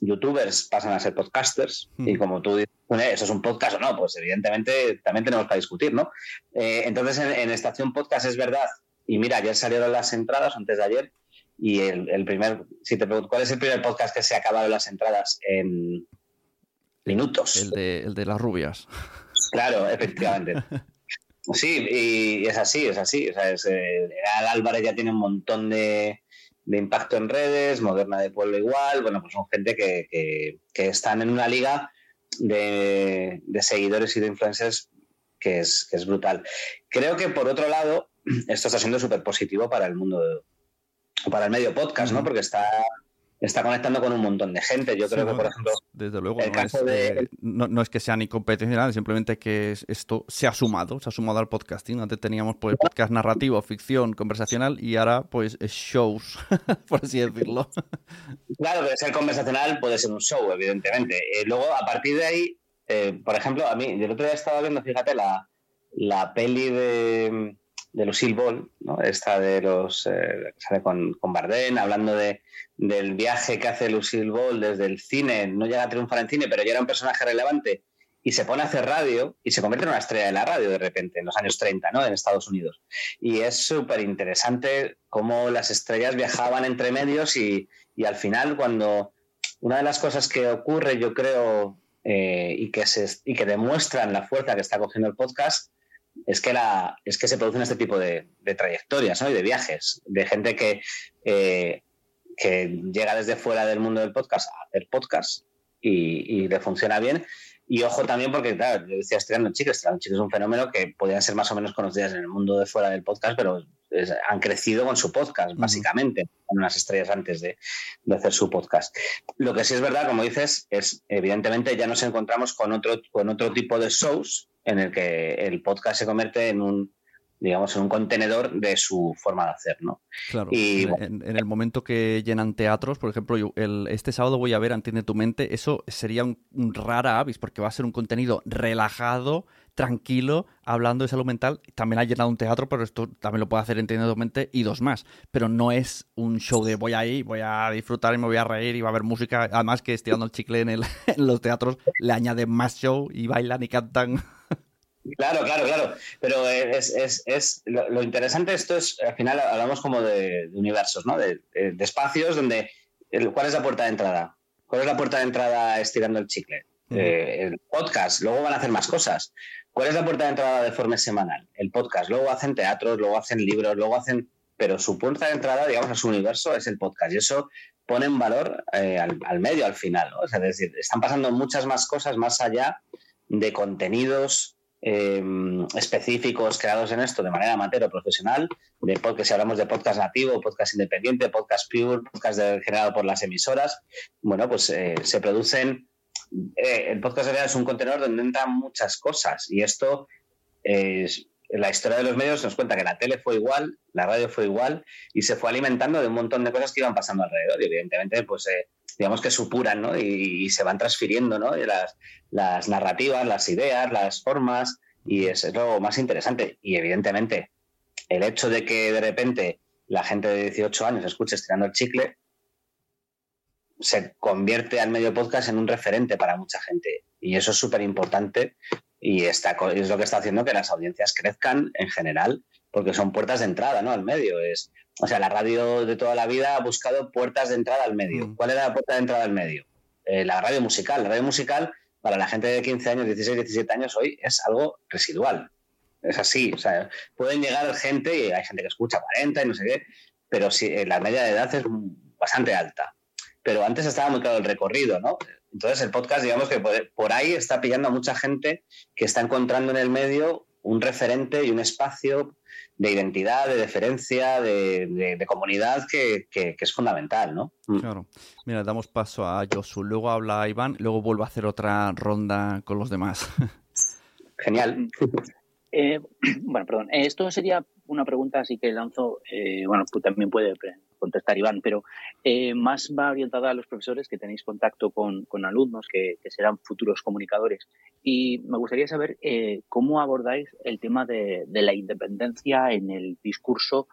youtubers pasan a ser podcasters y como tú dices, ¿eso es un podcast o no? Pues evidentemente también tenemos que discutir, ¿no? Eh, entonces en, Estación Podcast es verdad, y mira, ayer salieron las entradas, antes de ayer, Y el, primer, si te pregunto, ¿cuál es el primer podcast que se ha acabado las entradas en minutos? El de, el de las rubias. Claro, [laughs] efectivamente. Sí, y es así, es así. O sea, es, eh, Álvarez ya tiene un montón de, impacto en redes, Moderna de Pueblo igual. Bueno, pues son gente que, están en una liga de, seguidores y de influencers que es, que es brutal. Creo que por otro lado, esto está siendo súper positivo para el mundo, para el medio podcast, ¿no? Porque está está conectando con un montón de gente. Yo creo que, por ejemplo, desde luego, eh, no, es, que sea ni competicional, simplemente que esto se ha sumado, se ha sumado al podcasting. Antes teníamos pues podcast narrativo, ficción, conversacional y ahora pues es shows, [laughs] por así decirlo. Claro, que ser conversacional puede ser un show, evidentemente. Eh, luego, a partir de ahí, eh, por ejemplo, a mí, el otro día estaba viendo, fíjate, la, la peli de de Lucille Ball, ¿no? esta de los eh, sale con, con Bardem, hablando de, del viaje que hace Lucille Ball desde el cine, no llega a triunfar en cine, pero ya era un personaje relevante y se pone a hacer radio y se convierte en una estrella de la radio de repente, en los años 30, ¿no? En Estados Unidos. Y es súper interesante cómo las estrellas viajaban entre medios y, y, al final cuando una de las cosas que ocurre, yo creo, eh, y, que se, y que demuestran la fuerza que está cogiendo el podcast, es que, la, es que se producen este tipo de, trayectorias y de viajes, de gente que, eh, que llega desde fuera del mundo del podcast a hacer podcast y, y le funciona bien. Y ojo también porque, claro, yo decía Estrellando Chicos, Estrellando Chicos es un fenómeno que podían ser más o menos conocidas en el mundo de fuera del podcast, pero han crecido con su podcast, básicamente, con unas estrellas antes de, de, hacer su podcast. Lo que sí es verdad, como dices, es evidentemente ya nos encontramos con otro, con otro tipo de shows en el que el podcast se convierte en un digamos, en un contenedor de su forma de hacer, ¿no? Claro. Y, en, el momento que llenan teatros, por ejemplo, yo, el, este sábado voy a ver Entiende tu mente, eso sería un, rara avis, porque va a ser un contenido relajado, tranquilo, hablando de salud mental. También ha llenado un teatro, pero esto también lo puede hacer Entiende tu mente y dos más. Pero no es un show de voy ahí, voy a disfrutar y me voy a reír y va a haber música. Además que estirando el chicle en, el, [laughs] en los teatros le añade más show y bailan y cantan Claro, claro, claro. Pero es, es, es lo, interesante de esto es, al final hablamos como de, universos, ¿no? De, espacios donde, ¿cuál es la puerta de entrada? ¿Cuál es la puerta de entrada estirando el chicle? Eh, el podcast, luego van a hacer más cosas. ¿Cuál es la puerta de entrada de forma semanal? El podcast, luego hacen teatros, luego hacen libros, luego hacen... Pero su puerta de entrada, digamos, a su universo es el podcast. Y eso pone en valor eh, al, medio al final, ¿no? es decir, están pasando muchas más cosas más allá de contenidos Em, específicos creados en esto de manera amateur o profesional, de porque si hablamos de podcast nativo, podcast independiente, podcast pure, podcast generado por las emisoras, bueno, pues eh, se producen. Eh, el podcast es un contenedor donde entran muchas cosas y esto es, la historia de los medios nos cuenta que la tele fue igual, la radio fue igual y se fue alimentando de un montón de cosas que iban pasando alrededor y evidentemente pues eh, digamos que supuran ¿no? y, se van transfiriendo ¿no? las, las, narrativas, las ideas, las formas, y es, lo más interesante. Y evidentemente, el hecho de que de repente la gente de 18 años escuche estirando el chicle, se convierte al medio podcast en un referente para mucha gente. Y eso es súper importante y es lo que está haciendo que las audiencias crezcan en general, porque son puertas de entrada ¿no? al medio. Es, o sea, la radio de toda la vida ha buscado puertas de entrada al medio. Mm. ¿Cuál era la puerta de entrada al medio? Eh, la radio musical. La radio musical, para la gente de 15 años, 16, 17 años hoy, es algo residual. Es así. O sea, pueden llegar gente, y hay gente que escucha 40 y no sé qué, pero sí, eh, la media de edad es bastante alta. Pero antes estaba muy claro el recorrido, ¿no? Entonces el podcast, digamos que por ahí está pillando a mucha gente que está encontrando en el medio un referente y un espacio de identidad, de deferencia, de, comunidad que, es fundamental, ¿no? Mm. Claro. Mira, damos paso a Josu, luego habla Iván, luego vuelvo a hacer otra ronda con los demás. [laughs] Genial. Eh, [clears throat] bueno, perdón. Esto sería una pregunta así que lanzo, eh, bueno, pues también puede contestar Iván, pero eh, más va orientada a los profesores que tenéis contacto con, alumnos que, serán futuros comunicadores. Y me gustaría saber eh, cómo abordáis el tema de, la independencia en el discurso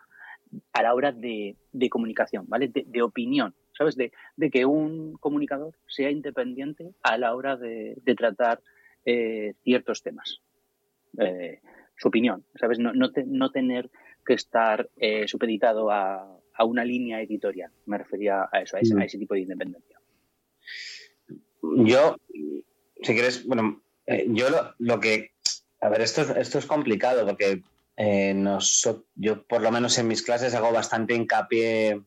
a la hora de, comunicación, ¿vale? De, opinión, ¿sabes? De, que un comunicador sea independiente a la hora de, tratar eh, ciertos temas. su opinión, ¿sabes? No, no, no tener que estar supeditado a, a una línea editorial. Me refería a eso, a ese, a ese tipo de independencia. Yo, si quieres, bueno, eh, yo lo, que. A ver, esto, esto es complicado porque eh, yo, por lo menos en mis clases, hago bastante hincapié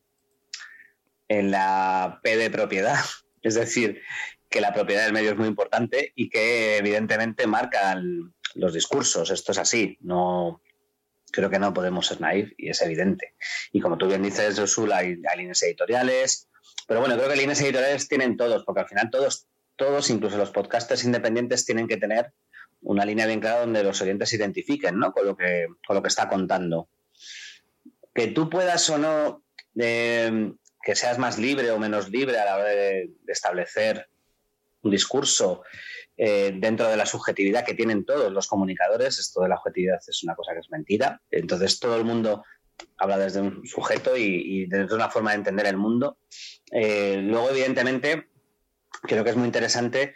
en la P de propiedad. [laughs] Es decir, que la propiedad del medio es muy importante y que evidentemente marcan los discursos. Esto es así. No, creo que no podemos ser naif y es evidente. Y como tú bien dices, Josul, hay, hay líneas editoriales, pero bueno, creo que líneas editoriales tienen todos, porque al final todos, todos, incluso los podcasters independientes, tienen que tener una línea bien clara donde los oyentes se identifiquen ¿no? con, lo que, con lo que está contando. Que tú puedas o no, que seas más libre o menos libre a la hora de, establecer discurso eh, dentro de la subjetividad que tienen todos los comunicadores, esto de la objetividad es una cosa que es mentira. Entonces todo el mundo habla desde un sujeto y, desde una forma de entender el mundo. Eh, luego, evidentemente, creo que es muy interesante,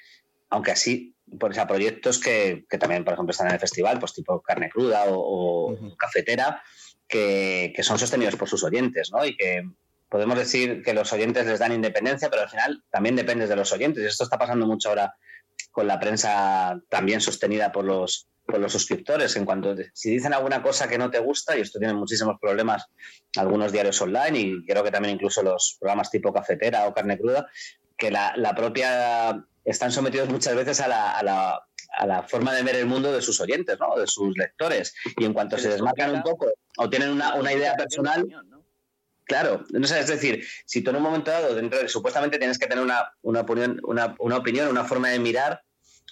aunque así por a proyectos que, también, por ejemplo, están en el festival, pues tipo carne cruda o, cafetera, que, son sostenidos por sus oyentes, ¿no? Y que podemos decir que los oyentes les dan independencia, pero al final también depende de los oyentes. Y esto está pasando mucho ahora con la prensa también sostenida por los, por los suscriptores. En cuanto si dicen alguna cosa que no te gusta, y esto tiene muchísimos problemas algunos diarios online y creo que también incluso los programas tipo cafetera o carne cruda, que la, la propia están sometidos muchas veces a la, a la, a la forma de ver el mundo de sus oyentes, ¿no? de sus lectores. Y en cuanto se desmarcan un poco o tienen una, una idea personal, Claro, no sé, es decir, si tú en un momento dado, dentro de, supuestamente tienes que tener una, una, opinión, una, una opinión, una forma de mirar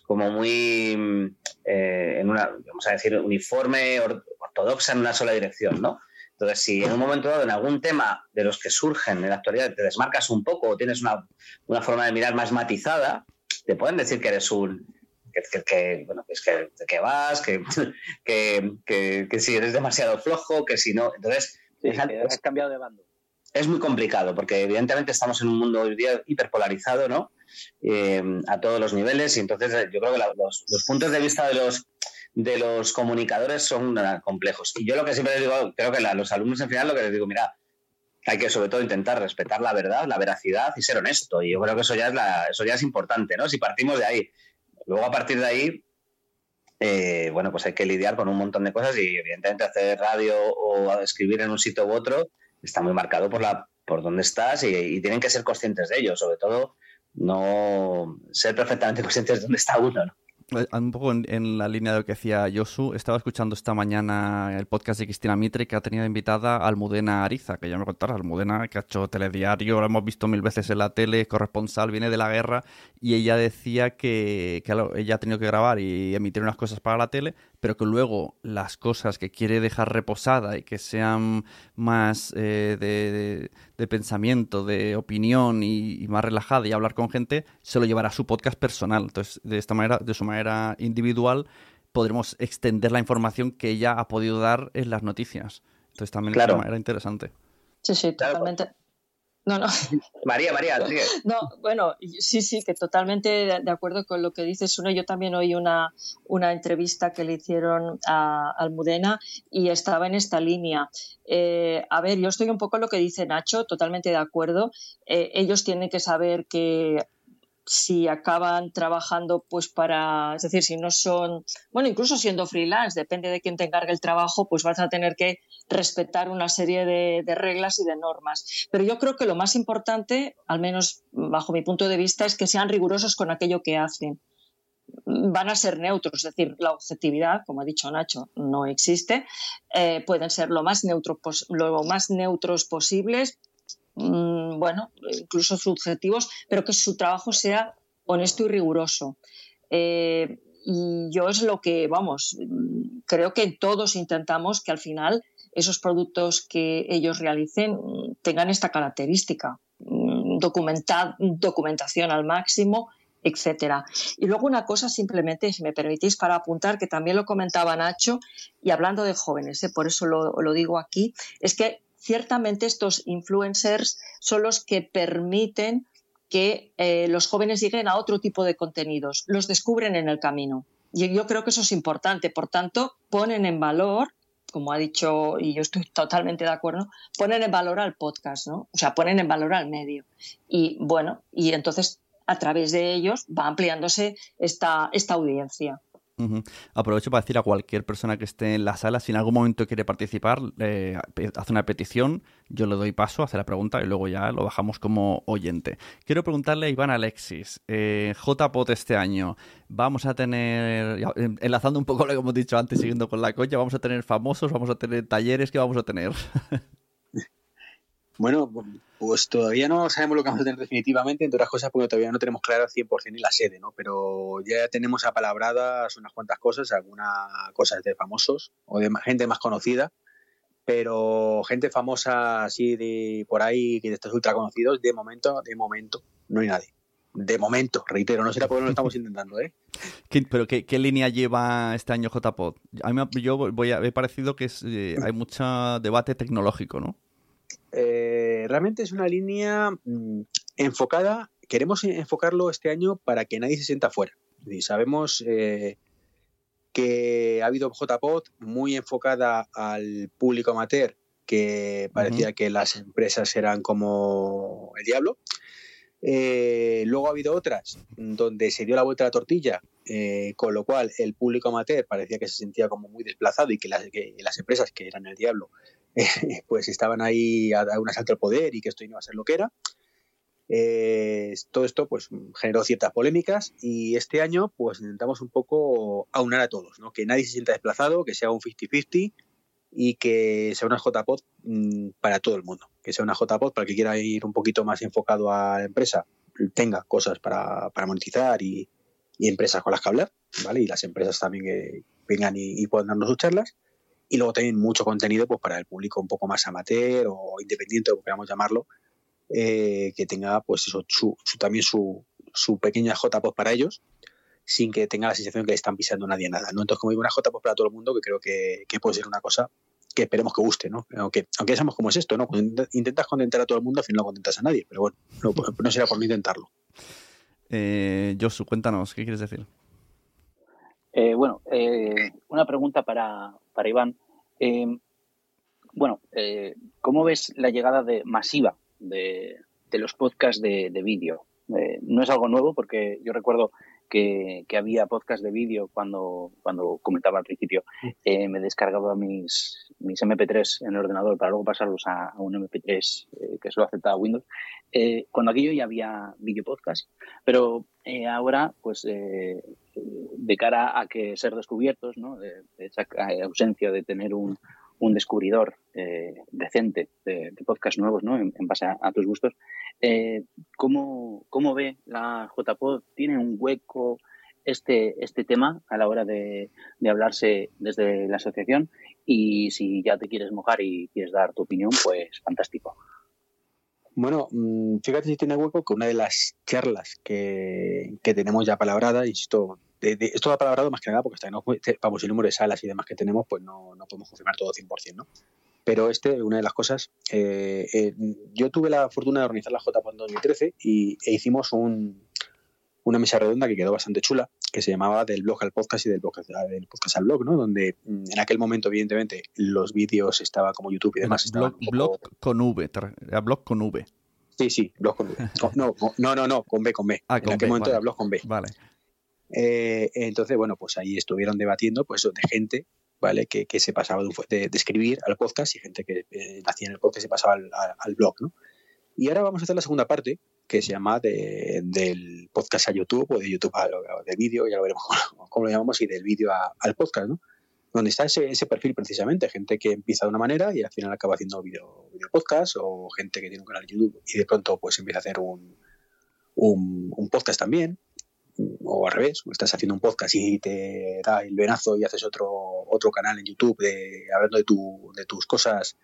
como muy, eh, en una, vamos a decir, uniforme, ortodoxa en una sola dirección, ¿no? Entonces, si en un momento dado, en algún tema de los que surgen en la actualidad, te desmarcas un poco o tienes una, una forma de mirar más matizada, te pueden decir que eres un, que, que, bueno, que, es que, que vas, [laughs] que, que, si eres demasiado flojo, que si no. Entonces, has cambiado de bando. Es muy complicado porque, evidentemente, estamos en un mundo hoy día hiperpolarizado, ¿no? Eh, a todos los niveles y entonces eh, yo creo que los, los, puntos de vista de los de los comunicadores son complejos. Y yo lo que siempre les digo, creo que a los alumnos en final lo que les digo, mira, hay que sobre todo intentar respetar la verdad, la veracidad y ser honesto. Y yo creo que eso ya es, la, eso ya es importante, ¿no? Si partimos de ahí. Luego a partir de ahí, eh, bueno, pues hay que lidiar con un montón de cosas y evidentemente hacer radio o escribir en un sitio u otro está muy marcado por la por dónde estás y, tienen que ser conscientes de ello, sobre todo no ser perfectamente [laughs] conscientes de dónde está uno, ¿no? Eh, un poco en, la línea de lo que decía Yosu, estaba escuchando esta mañana el podcast de Cristina Mitre que ha tenido invitada a Almudena Ariza, que ya me contará, Almudena que ha hecho telediario, lo hemos visto mil veces en la tele, corresponsal, viene de la guerra, y ella decía que, que ella ha tenido que grabar y emitir unas cosas para la tele, pero que luego las cosas que quiere dejar reposada y que sean más eh, de, pensamiento, de opinión y, más relajada y hablar con gente, se lo llevará a su podcast personal. Entonces, de esta manera, de su manera individual, podremos extender la información que ella ha podido dar en las noticias. Entonces, también es una manera interesante. Sí, sí, totalmente. No, no. [laughs] María, María, No, bueno, sí, sí, que totalmente de acuerdo con lo que dices. Uno, yo también oí una, una entrevista que le hicieron a Almudena y estaba en esta línea. Eh, a ver, yo estoy un poco en lo que dice Nacho, totalmente de acuerdo. Eh, ellos tienen que saber que si acaban trabajando pues para, es decir, si no son, bueno, incluso siendo freelance, depende de quién te encargue el trabajo, pues vas a tener que respetar una serie de, reglas y de normas. Pero yo creo que lo más importante, al menos bajo mi punto de vista, es que sean rigurosos con aquello que hacen. Van a ser neutros, es decir, la objetividad, como ha dicho Nacho, no existe. Eh, pueden ser lo más, lo más neutros posibles, Mm, bueno, incluso subjetivos, pero que su trabajo sea honesto y riguroso. Eh, y yo es lo que, vamos, creo que todos intentamos que al final esos productos que ellos realicen tengan esta característica, mm, documentación al máximo, etcétera. Y luego una cosa simplemente, si me permitís, para apuntar, que también lo comentaba Nacho, y hablando de jóvenes, ¿eh? por eso lo digo aquí, es que ciertamente estos influencers son los que permiten que eh, los jóvenes lleguen a otro tipo de contenidos, los descubren en el camino. Y yo creo que eso es importante. Por tanto, ponen en valor como ha dicho, y yo estoy totalmente de acuerdo, ponen en valor al podcast, ¿no? O sea, ponen en valor al medio. Y bueno, y entonces a través de ellos va ampliándose esta, esta audiencia. Aprovecho para decir a cualquier persona que esté en la sala, si en algún momento quiere participar, eh, hace una petición, yo le doy paso, hace la pregunta y luego ya lo bajamos como oyente. Quiero preguntarle a Iván Alexis, eh, JPOT este año, vamos a tener, enlazando un poco lo que hemos dicho antes, siguiendo con la coña, vamos a tener famosos, vamos a tener talleres, ¿qué vamos a tener? [laughs] Bueno, pues todavía no sabemos lo que vamos a tener definitivamente, entre otras cosas porque todavía no tenemos clara al 100% ni la sede, ¿no? Pero ya tenemos apalabradas unas cuantas cosas, algunas cosas de famosos o de gente más conocida, pero gente famosa así de por ahí, que de estos ultra conocidos, de momento, de momento, no hay nadie. De momento, reitero, no será porque no lo estamos intentando, ¿eh? [laughs] ¿Pero qué, línea lleva este año JPod? A mí yo voy a, he parecido que es, eh, hay mucho debate tecnológico, ¿no? Eh, realmente es una línea mm, enfocada, queremos enfocarlo este año para que nadie se sienta fuera. Y sabemos eh, que ha habido JPOT muy enfocada al público amateur, que parecía que las empresas eran como el diablo. Eh, luego ha habido otras donde se dio la vuelta a la tortilla, con lo cual el público amateur parecía que se sentía como muy desplazado y que las, que las empresas que eran el diablo [laughs] pues estaban ahí a, un asalto al poder y que esto iba a ser lo que era. Eh, todo esto pues generó ciertas polémicas y este año pues intentamos un poco aunar a todos, ¿no? que nadie se sienta desplazado, que sea un 50-50 y que sea una JPOD mm, para todo el mundo, que sea una JPOD para el que quiera ir un poquito más enfocado a la empresa, tenga cosas para, monetizar y, empresas con las que hablar, ¿vale? Y las empresas también que vengan y, y puedan darnos sus charlas y luego también mucho contenido pues para el público un poco más amateur o independiente, como queramos llamarlo, eh, que tenga pues eso, su, también su, su pequeña J-Post para ellos, sin que tenga la sensación que le están pisando nadie nada. ¿no? Entonces, como digo, una J-Post para todo el mundo, que creo que, puede ser una cosa que esperemos que guste, ¿no? Aunque, aunque ya sabemos cómo es esto, ¿no? Cuando intentas contentar a todo el mundo, al final no contentas a nadie, pero bueno, no, será por no intentarlo. Eh, Josu, cuéntanos, ¿qué quieres decir? Eh, bueno, eh, una pregunta para, para Iván. Eh, bueno, ¿cómo ves la llegada de, masiva de, los podcasts de, vídeo? No es algo nuevo porque yo recuerdo que, había podcast de vídeo cuando, cuando comentaba al principio. me descargaba mis, mis MP3 en el ordenador para luego pasarlos a, un MP3 que solo aceptaba Windows. cuando aquello ya había vídeo podcast, pero ahora, pues de cara a que ser descubiertos, ¿no? de, esa ausencia de tener un, un descubridor eh, decente de, podcast nuevos ¿no? en, base a, tus gustos, eh, ¿cómo, ¿cómo, ve la JPod? ¿Tiene un hueco este, este tema a la hora de, de hablarse desde la asociación? Y si ya te quieres mojar y quieres dar tu opinión, pues fantástico. Bueno, mm, fíjate si tiene hueco que una de las charlas que, que tenemos ya palabrada, insisto, esto va palabrado más que nada porque está, no, vamos, el número de salas y demás que tenemos, pues no, no podemos confirmar todo 100%, ¿no? Pero este, una de las cosas, eh, eh, yo tuve la fortuna de organizar la JPO en 2013 y, e hicimos un, una mesa redonda que quedó bastante chula, que se llamaba del blog al podcast y del, blog, del podcast al blog, ¿no? Donde mm, en aquel momento, evidentemente, los vídeos estaban como YouTube y demás. Blog, blog con V, era blog con V. Sí, sí, blog con V. [laughs] No, no, no, no, con B, con B. Ah, en aquel momento era blog con B. Vale. Eh, entonces, bueno, pues ahí estuvieron debatiendo pues de gente ¿vale? Que, se pasaba de, de, escribir al podcast y gente que eh, nacía en el podcast se pasaba al, blog, ¿no? Y ahora vamos a hacer la segunda parte, que se llama del podcast a YouTube o de YouTube al de vídeo, ya lo veremos [laughs] cómo, lo llamamos, y del vídeo al podcast, ¿no? Donde está ese, perfil precisamente, gente que empieza de una manera y al final acaba haciendo video, podcast o gente que tiene un canal de YouTube y de pronto pues empieza a hacer un, un, podcast también o al revés, estás haciendo un podcast y te da el venazo y haces otro, otro canal en YouTube hablando de, tu, de tus cosas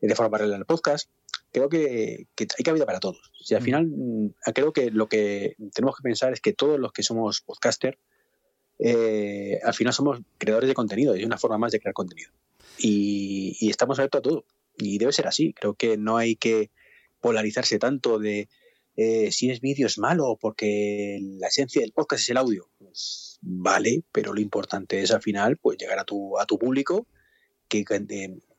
de forma paralela al podcast, creo que, que hay cabida para todos. Y al final, mm, creo que lo que tenemos que pensar es que todos los que somos podcaster, eh, al final somos creadores de contenido, y es una forma más de crear contenido. Y, y estamos abiertos a todo. Y debe ser así. Creo que no hay que polarizarse tanto de eh, si es vídeo es malo porque la esencia del podcast es el audio. Pues vale, pero lo importante es al final pues llegar a tu, a tu público, que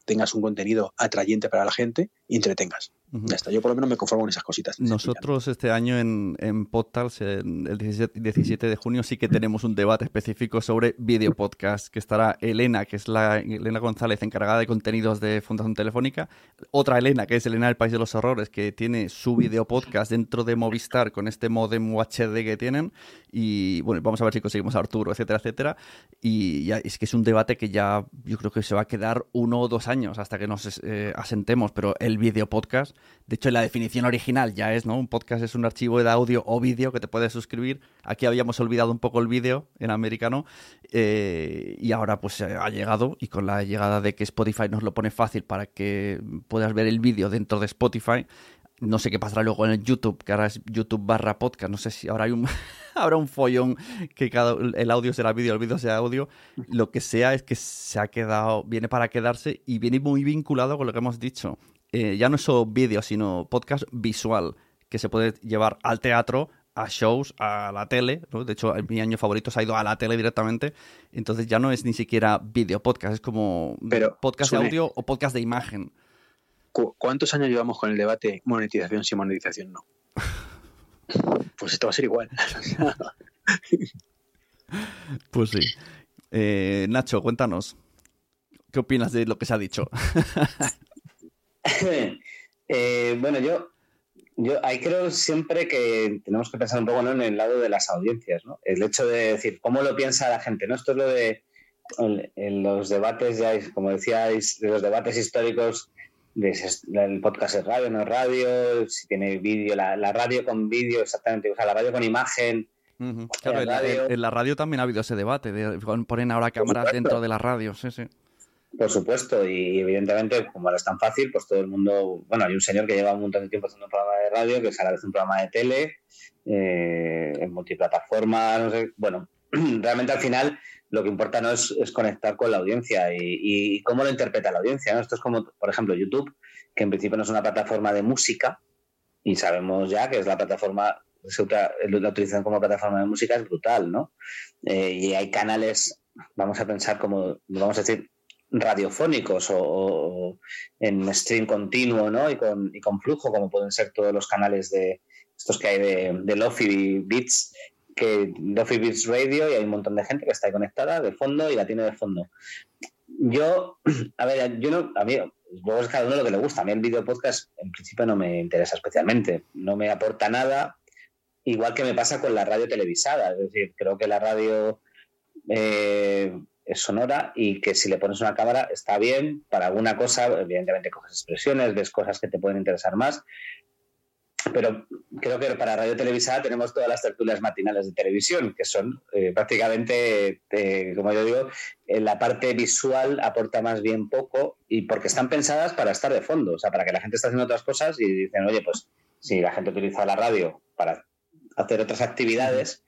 tengas un contenido atrayente para la gente y entretengas. Ya está, yo por lo menos me conformo con esas cositas. Nosotros este año en, en Podtals, el 17, de junio, sí que tenemos un debate específico sobre video podcast, que estará Elena, que es la Elena González, encargada de contenidos de Fundación Telefónica, otra Elena, que es Elena del País de los Horrores, que tiene su video podcast dentro de Movistar con este modem UHD que tienen, y bueno, vamos a ver si conseguimos a Arturo, etcétera, etcétera, y ya, es que es un debate que ya yo creo que se va a quedar uno o dos años hasta que nos eh, asentemos, pero el video podcast de hecho, la definición original ya es, ¿no? Un podcast es un archivo de audio o vídeo que te puedes suscribir. Aquí habíamos olvidado un poco el vídeo en americano eh, y ahora pues ha llegado y con la llegada de que Spotify nos lo pone fácil para que puedas ver el vídeo dentro de Spotify, no sé qué pasará luego en el YouTube, que ahora es YouTube barra podcast. No sé si ahora hay un, [laughs] habrá un follón que cada, el audio será vídeo, el vídeo sea audio. Lo que sea es que se ha quedado, viene para quedarse y viene muy vinculado con lo que hemos dicho. Eh, ya no es solo vídeo, sino podcast visual, que se puede llevar al teatro, a shows, a la tele. ¿no? De hecho, mi año favorito se ha ido a la tele directamente. Entonces ya no es ni siquiera vídeo podcast, es como podcast de audio o podcast de imagen. ¿Cuántos años llevamos con el debate monetización sí, monetización no? [laughs] pues esto va a ser igual. [laughs] pues sí. Eh, Nacho, cuéntanos. ¿Qué opinas de lo que se ha dicho? [laughs] [laughs] Eh, bueno, yo, yo ahí creo siempre que tenemos que pensar un poco en el lado de las audiencias, ¿no? El hecho de decir, ¿cómo lo piensa la gente? ¿no? Esto es lo de en, los debates, ya, como decíais, de los debates históricos el podcast es radio, no es radio, si tiene vídeo, la, radio con vídeo, exactamente, o sea, la radio con imagen. Claro, en, la, radio también ha habido ese debate, de, ponen ahora cámaras dentro de la radio, sí, sí. Por supuesto, y evidentemente, como ahora es tan fácil, pues todo el mundo. Bueno, hay un señor que lleva un montón de tiempo haciendo un programa de radio, que es a la vez un programa de tele, eh, en multiplataforma, no sé. Bueno, [clears throat] realmente al final lo que importa no es, conectar con la audiencia y, cómo lo interpreta la audiencia. ¿no? Esto es como, por ejemplo, YouTube, que en principio no es una plataforma de música, y sabemos ya que es la plataforma, la utilización como plataforma de música es brutal, ¿no? Eh, y hay canales, vamos a pensar como, vamos a decir, radiofónicos o, en stream continuo ¿no? y, con, flujo, como pueden ser todos los canales de estos que hay de, de Lofi Beats, que Lofi Beats Radio, y hay un montón de gente que está ahí conectada de fondo y la tiene de fondo. Yo, [clears throat] a ver, yo no, a mí, luego es cada uno lo que le gusta. A mí el video podcast en principio no me interesa especialmente, no me aporta nada, igual que me pasa con la radio televisada. Es decir, creo que la radio eh, es sonora y que si le pones una cámara está bien para alguna cosa, evidentemente coges expresiones, ves cosas que te pueden interesar más, pero creo que para radio televisada tenemos todas las tertulias matinales de televisión, que son eh, prácticamente, eh, como yo digo, en la parte visual aporta más bien poco y porque están pensadas para estar de fondo, o sea, para que la gente esté haciendo otras cosas y dicen, oye, pues si la gente utiliza la radio para hacer otras actividades,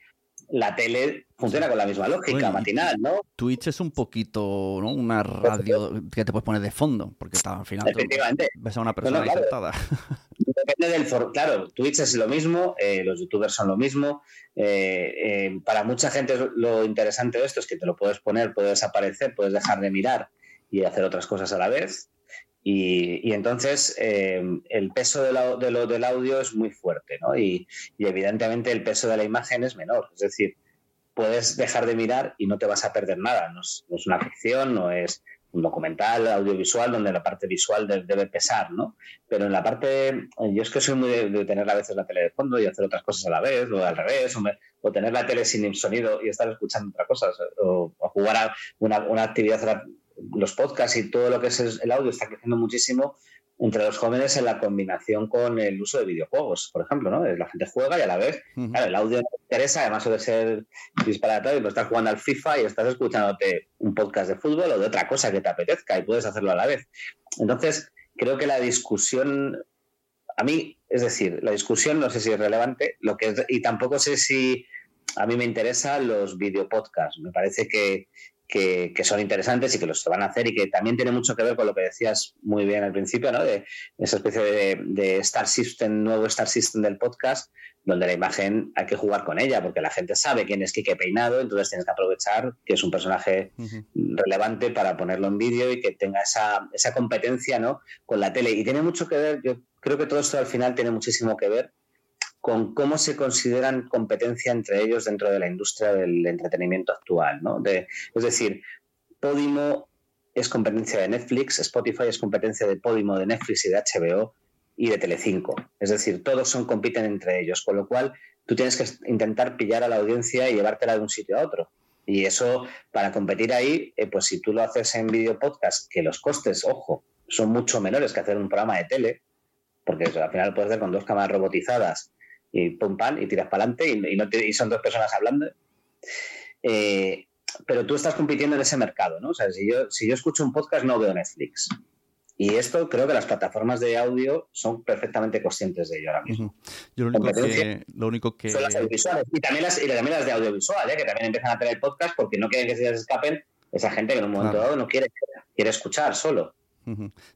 la tele funciona con la misma lógica matinal, ¿no? Twitch es un poquito, ¿no? Una radio que te puedes poner de fondo, porque está, al final Efectivamente. ves a una persona no, sentada. [laughs] Depende del for claro, Twitch es lo mismo, eh, los youtubers son lo mismo. Eh, eh, para mucha gente lo interesante de esto es que te lo puedes poner, puedes desaparecer, puedes dejar de mirar y hacer otras cosas a la vez. Y, entonces eh, el peso de lo, del audio es muy fuerte, ¿no? Y, evidentemente el peso de la imagen es menor. Es decir, puedes dejar de mirar y no te vas a perder nada. No es, una ficción, no es un documental audiovisual donde la parte visual debe pesar, ¿no? Pero en la parte, yo es que soy muy de, tener a veces la tele de fondo y hacer otras cosas a la vez, o al revés, o, tener la tele sin sonido y estar escuchando otras cosas, o, jugar a una actividad los podcasts y todo lo que es el audio está creciendo muchísimo entre los jóvenes en la combinación con el uso de videojuegos, por ejemplo, ¿no? La gente juega y a la vez, claro, el audio no te interesa, además de ser disparatorio, pues estás jugando al FIFA y estás escuchándote un podcast de fútbol o de otra cosa que te apetezca y puedes hacerlo a la vez. Entonces, creo que la discusión, a mí, es decir, la discusión no sé si es relevante, lo que y tampoco sé si a mí me interesan los videopodcasts. Me parece que, que, son interesantes y que los van a hacer y que también tiene mucho que ver con lo que decías muy bien al principio, ¿no? De esa especie de, de, Star System, nuevo Star System del podcast, donde la imagen hay que jugar con ella, porque la gente sabe quién es Kike Peinado, entonces tienes que aprovechar que es un personaje relevante para ponerlo en vídeo y que tenga esa, esa competencia, ¿no? Con la tele. Y tiene mucho que ver, yo creo que todo esto al final tiene muchísimo que ver con cómo se consideran competencia entre ellos dentro de la industria del entretenimiento actual. ¿no? es decir, Podimo es competencia de Netflix, Spotify es competencia de Podimo, de Netflix y de HBO y de Telecinco. Es decir, todos son compiten entre ellos, con lo cual tú tienes que intentar pillar a la audiencia y llevártela de un sitio a otro. Y eso, para competir ahí, eh, pues si tú lo haces en video podcast, que los costes, ojo, son mucho menores que hacer un programa de tele, porque al final puedes hacer con dos cámaras robotizadas y pum pan y tiras para adelante y, no son dos personas hablando. Eh, pero tú estás compitiendo en ese mercado, ¿no? O sea, si yo, si yo escucho un podcast no veo Netflix. Y esto creo que las plataformas de audio son perfectamente conscientes de ello ahora mismo. Yo lo único que, lo único que... Son las audiovisuales. Y también las, y también las de audiovisual, ¿eh? que también empiezan a tener podcast porque no quieren que se les escapen esa gente que en un momento dado no quiere, quiere escuchar solo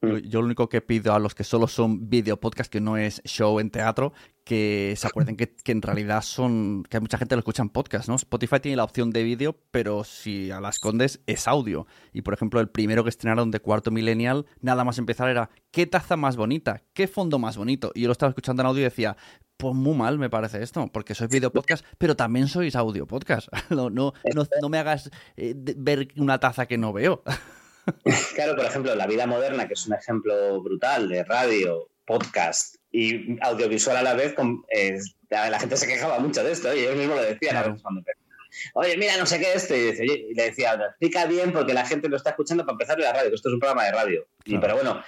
yo, lo único que pido a los que solo son video podcast, que no es show en teatro, que se acuerden que, en realidad son. que hay mucha gente que lo escucha en podcast, ¿no? Spotify tiene la opción de vídeo, pero si a la escondes es audio. Y por ejemplo, el primero que estrenaron de Cuarto Millennial, nada más empezar era: ¿qué taza más bonita? ¿Qué fondo más bonito? Y yo lo estaba escuchando en audio y decía: pues muy mal me parece esto, porque sois video podcast, pero también sois audio podcast. [laughs] No, no, no, me hagas eh, ver una taza que no veo. [laughs] [laughs] Claro, por ejemplo, La Vida Moderna, que es un ejemplo brutal de radio, podcast y audiovisual a la vez, eh, la gente se quejaba mucho de esto y ellos mismos lo decían Oye, mira, no sé qué es este. Y, le decía, explica bien porque la gente lo está escuchando para empezar en la radio, que esto es un programa de radio. Y, pero bueno,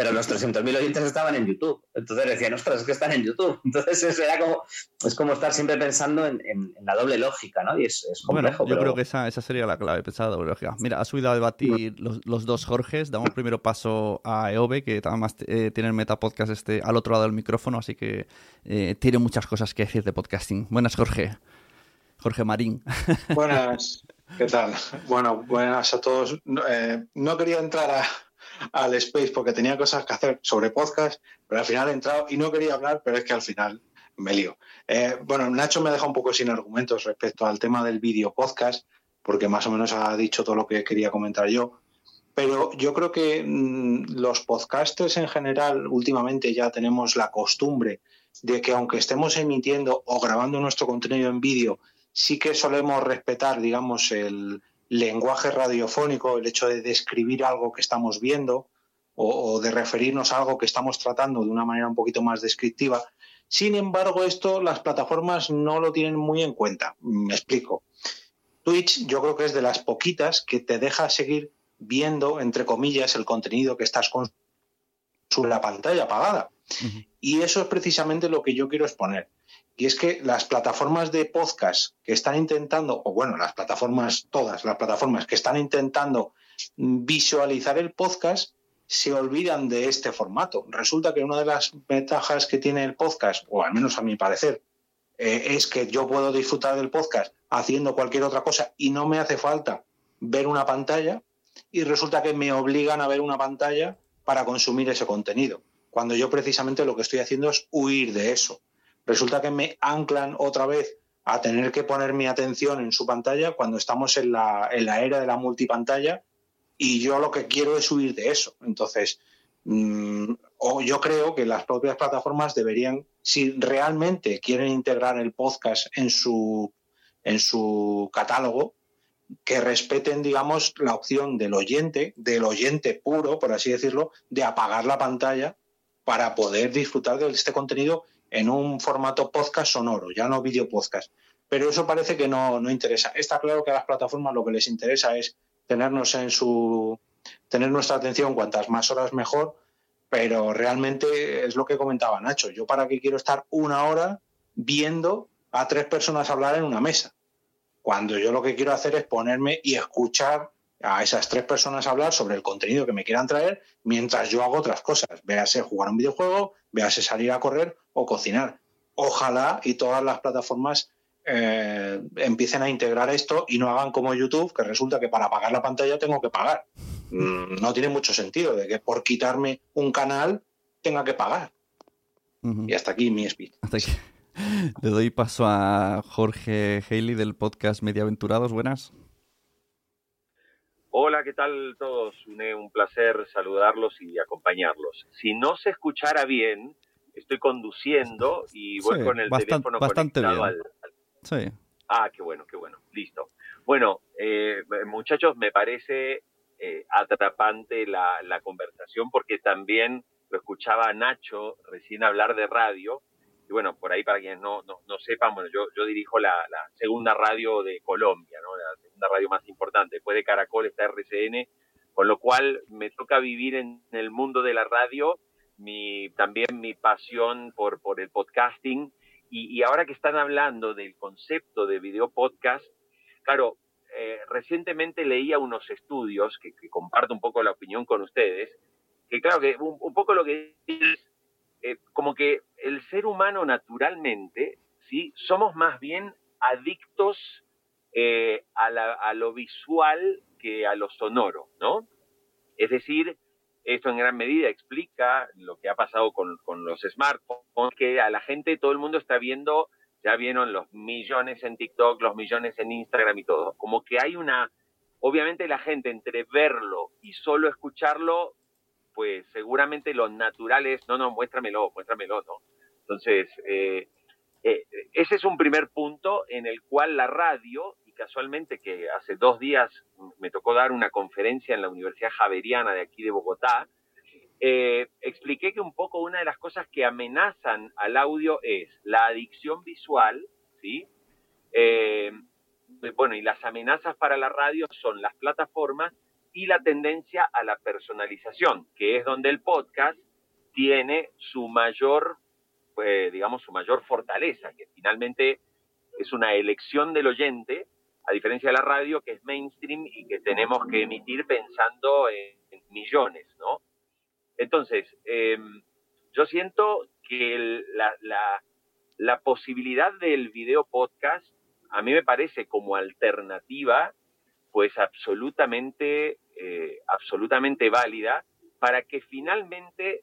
pero los 300.000 oyentes estaban en YouTube. Entonces decían, ostras, es que están en YouTube. [laughs] Entonces eso era como, es como estar siempre pensando en, la doble lógica, ¿no? Y es, complejo. Bueno, yo creo que esa, esa, sería la clave, pensar la doble lógica. Mira, ha subido a debatir los, dos Jorges. Damos primero paso a Eove, que además eh, tiene el Metapodcast este al otro lado del micrófono, así que eh, tiene muchas cosas que decir de podcasting. Buenas, Jorge. Jorge Marín. [laughs] Buenas, ¿qué tal? Bueno, buenas a todos. Eh, no quería entrar a al Space porque tenía cosas que hacer sobre podcast, pero al final he entrado y no quería hablar, pero es que al final me lío. Eh, bueno, Nacho me deja un poco sin argumentos respecto al tema del vídeo podcast, porque más o menos ha dicho todo lo que quería comentar yo. Pero yo creo que mm, los podcasters en general últimamente ya tenemos la costumbre de que aunque estemos emitiendo o grabando nuestro contenido en vídeo, sí que solemos respetar, digamos, el, lenguaje radiofónico, el hecho de describir algo que estamos viendo o, de referirnos a algo que estamos tratando de una manera un poquito más descriptiva. Sin embargo, esto las plataformas no lo tienen muy en cuenta. Me explico. Twitch yo creo que es de las poquitas que te deja seguir viendo, entre comillas, el contenido que estás con la pantalla apagada. Y eso es precisamente lo que yo quiero exponer. Y es que las plataformas de podcast que están intentando, o bueno, las plataformas, todas las plataformas que están intentando visualizar el podcast, se olvidan de este formato. Resulta que una de las ventajas que tiene el podcast, o al menos a mi parecer, eh, es que yo puedo disfrutar del podcast haciendo cualquier otra cosa y no me hace falta ver una pantalla y resulta que me obligan a ver una pantalla para consumir ese contenido, cuando yo precisamente lo que estoy haciendo es huir de eso resulta que me anclan otra vez a tener que poner mi atención en su pantalla cuando estamos en la, era de la multipantalla y yo lo que quiero es huir de eso. Entonces, mm, o yo creo que las propias plataformas deberían, si realmente quieren integrar el podcast en su, en su catálogo, que respeten, digamos, la opción del oyente, del oyente puro, por así decirlo, de apagar la pantalla para poder disfrutar de este contenido en un formato podcast sonoro, ya no video podcast. Pero eso parece que no, no interesa. Está claro que a las plataformas lo que les interesa es tenernos en su tener nuestra atención cuantas más horas mejor, pero realmente es lo que comentaba Nacho. Yo para qué quiero estar una hora viendo a tres personas hablar en una mesa, cuando yo lo que quiero hacer es ponerme y escuchar a esas tres personas hablar sobre el contenido que me quieran traer mientras yo hago otras cosas, véase jugar un videojuego, véase salir a correr o cocinar. Ojalá y todas las plataformas eh, empiecen a integrar esto y no hagan como YouTube, que resulta que para apagar la pantalla tengo que pagar. Mm, no tiene mucho sentido de que por quitarme un canal tenga que pagar. Y hasta aquí mi speech. [laughs] Le doy paso a Jorge Haley del podcast Mediaventurados. Buenas. Hola, ¿qué tal todos? Un placer saludarlos y acompañarlos. Si no se escuchara bien, estoy conduciendo y voy con el teléfono bastante conectado bien. al, Sí. Ah, qué bueno, qué bueno. Listo. Bueno, eh, muchachos, me parece eh, atrapante la, la, conversación porque también lo escuchaba a Nacho recién hablar de radio. Y bueno, por ahí para quienes no, no, no sepan, bueno, yo, yo dirijo la, segunda radio de Colombia, ¿no? la segunda radio más importante. Después de Caracol está RCN, con lo cual me toca vivir en el mundo de la radio, mi, también mi pasión por, por el podcasting y, ahora que están hablando del concepto de video podcast, claro, eh, recientemente leía unos estudios que, comparto un poco la opinión con ustedes, que claro que un, un poco lo que es eh, como que el ser humano naturalmente, ¿sí? Somos más bien adictos eh, a, lo visual que a lo sonoro, ¿no? Es decir, esto en gran medida explica lo que ha pasado con, con, los smartphones, que a la gente, todo el mundo está viendo, ya vieron los millones en TikTok, los millones en Instagram y todo. Como que hay una, obviamente la gente entre verlo y solo escucharlo, pues seguramente lo natural es, no, no, muéstramelo, muéstramelo, ¿no? Entonces, eh, eh, ese es un primer punto en el cual la radio, y casualmente que hace dos días me tocó dar una conferencia en la Universidad Javeriana de aquí de Bogotá, eh, expliqué que un poco una de las cosas que amenazan al audio es la adicción visual, ¿sí? Eh, bueno, y las amenazas para la radio son las plataformas y la tendencia a la personalización, que es donde el podcast tiene su mayor, pues, digamos, su mayor fortaleza, que finalmente es una elección del oyente, a diferencia de la radio, que es mainstream y que tenemos que emitir pensando en, millones, ¿no? Entonces, eh, yo siento que la, la, la, posibilidad del video podcast a mí me parece como alternativa, pues absolutamente, eh, absolutamente válida para que finalmente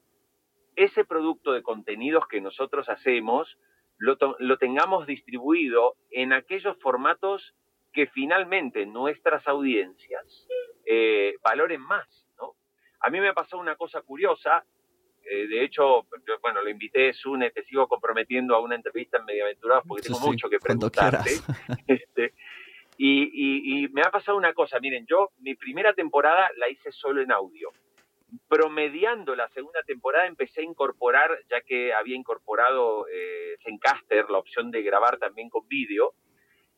ese producto de contenidos que nosotros hacemos lo, lo tengamos distribuido en aquellos formatos que finalmente nuestras audiencias eh, valoren más. ¿no? A mí me pasó una cosa curiosa, eh, de hecho, yo, bueno, lo invité, Sune, te sigo comprometiendo a una entrevista en Mediaventurados porque tengo sí, mucho que preguntarte. [laughs] Este, y, me ha pasado una cosa, miren, yo mi primera temporada la hice solo en audio. Promediando la segunda temporada empecé a incorporar, ya que había incorporado eh, Zencaster, la opción de grabar también con vídeo,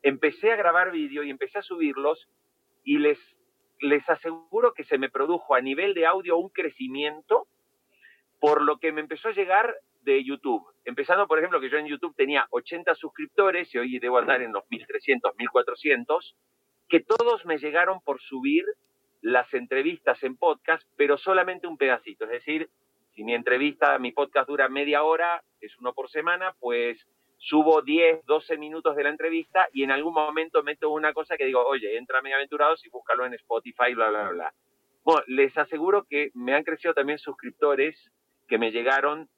empecé a grabar vídeo y empecé a subirlos y les, les aseguro que se me produjo a nivel de audio un crecimiento por lo que me empezó a llegar YouTube. Empezando, por ejemplo, que yo en YouTube tenía 80 suscriptores y hoy debo andar en los 1300, 1400, que todos me llegaron por subir las entrevistas en podcast, pero solamente un pedacito. Es decir, si mi entrevista, mi podcast dura media hora, es uno por semana, pues subo 10, 12 minutos de la entrevista y en algún momento meto una cosa que digo, oye, entra a Mediaventurados y búscalo en Spotify, bla, bla, bla. Bueno, les aseguro que me han crecido también suscriptores que me llegaron,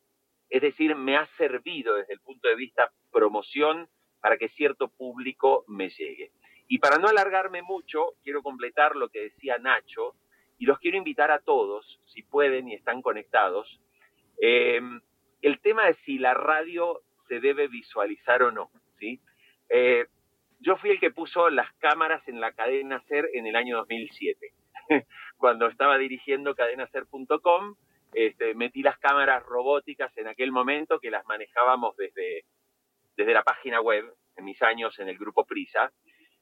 es decir, me ha servido desde el punto de vista promoción para que cierto público me llegue. Y para no alargarme mucho, quiero completar lo que decía Nacho y los quiero invitar a todos, si pueden y están conectados, eh, el tema de si la radio se debe visualizar o no, ¿sí? Eh, yo fui el que puso las cámaras en la cadena SER en el año 2007. [laughs] Cuando estaba dirigiendo cadenaser.com, este, metí las cámaras robóticas en aquel momento que las manejábamos desde, desde la página web, en mis años en el grupo Prisa.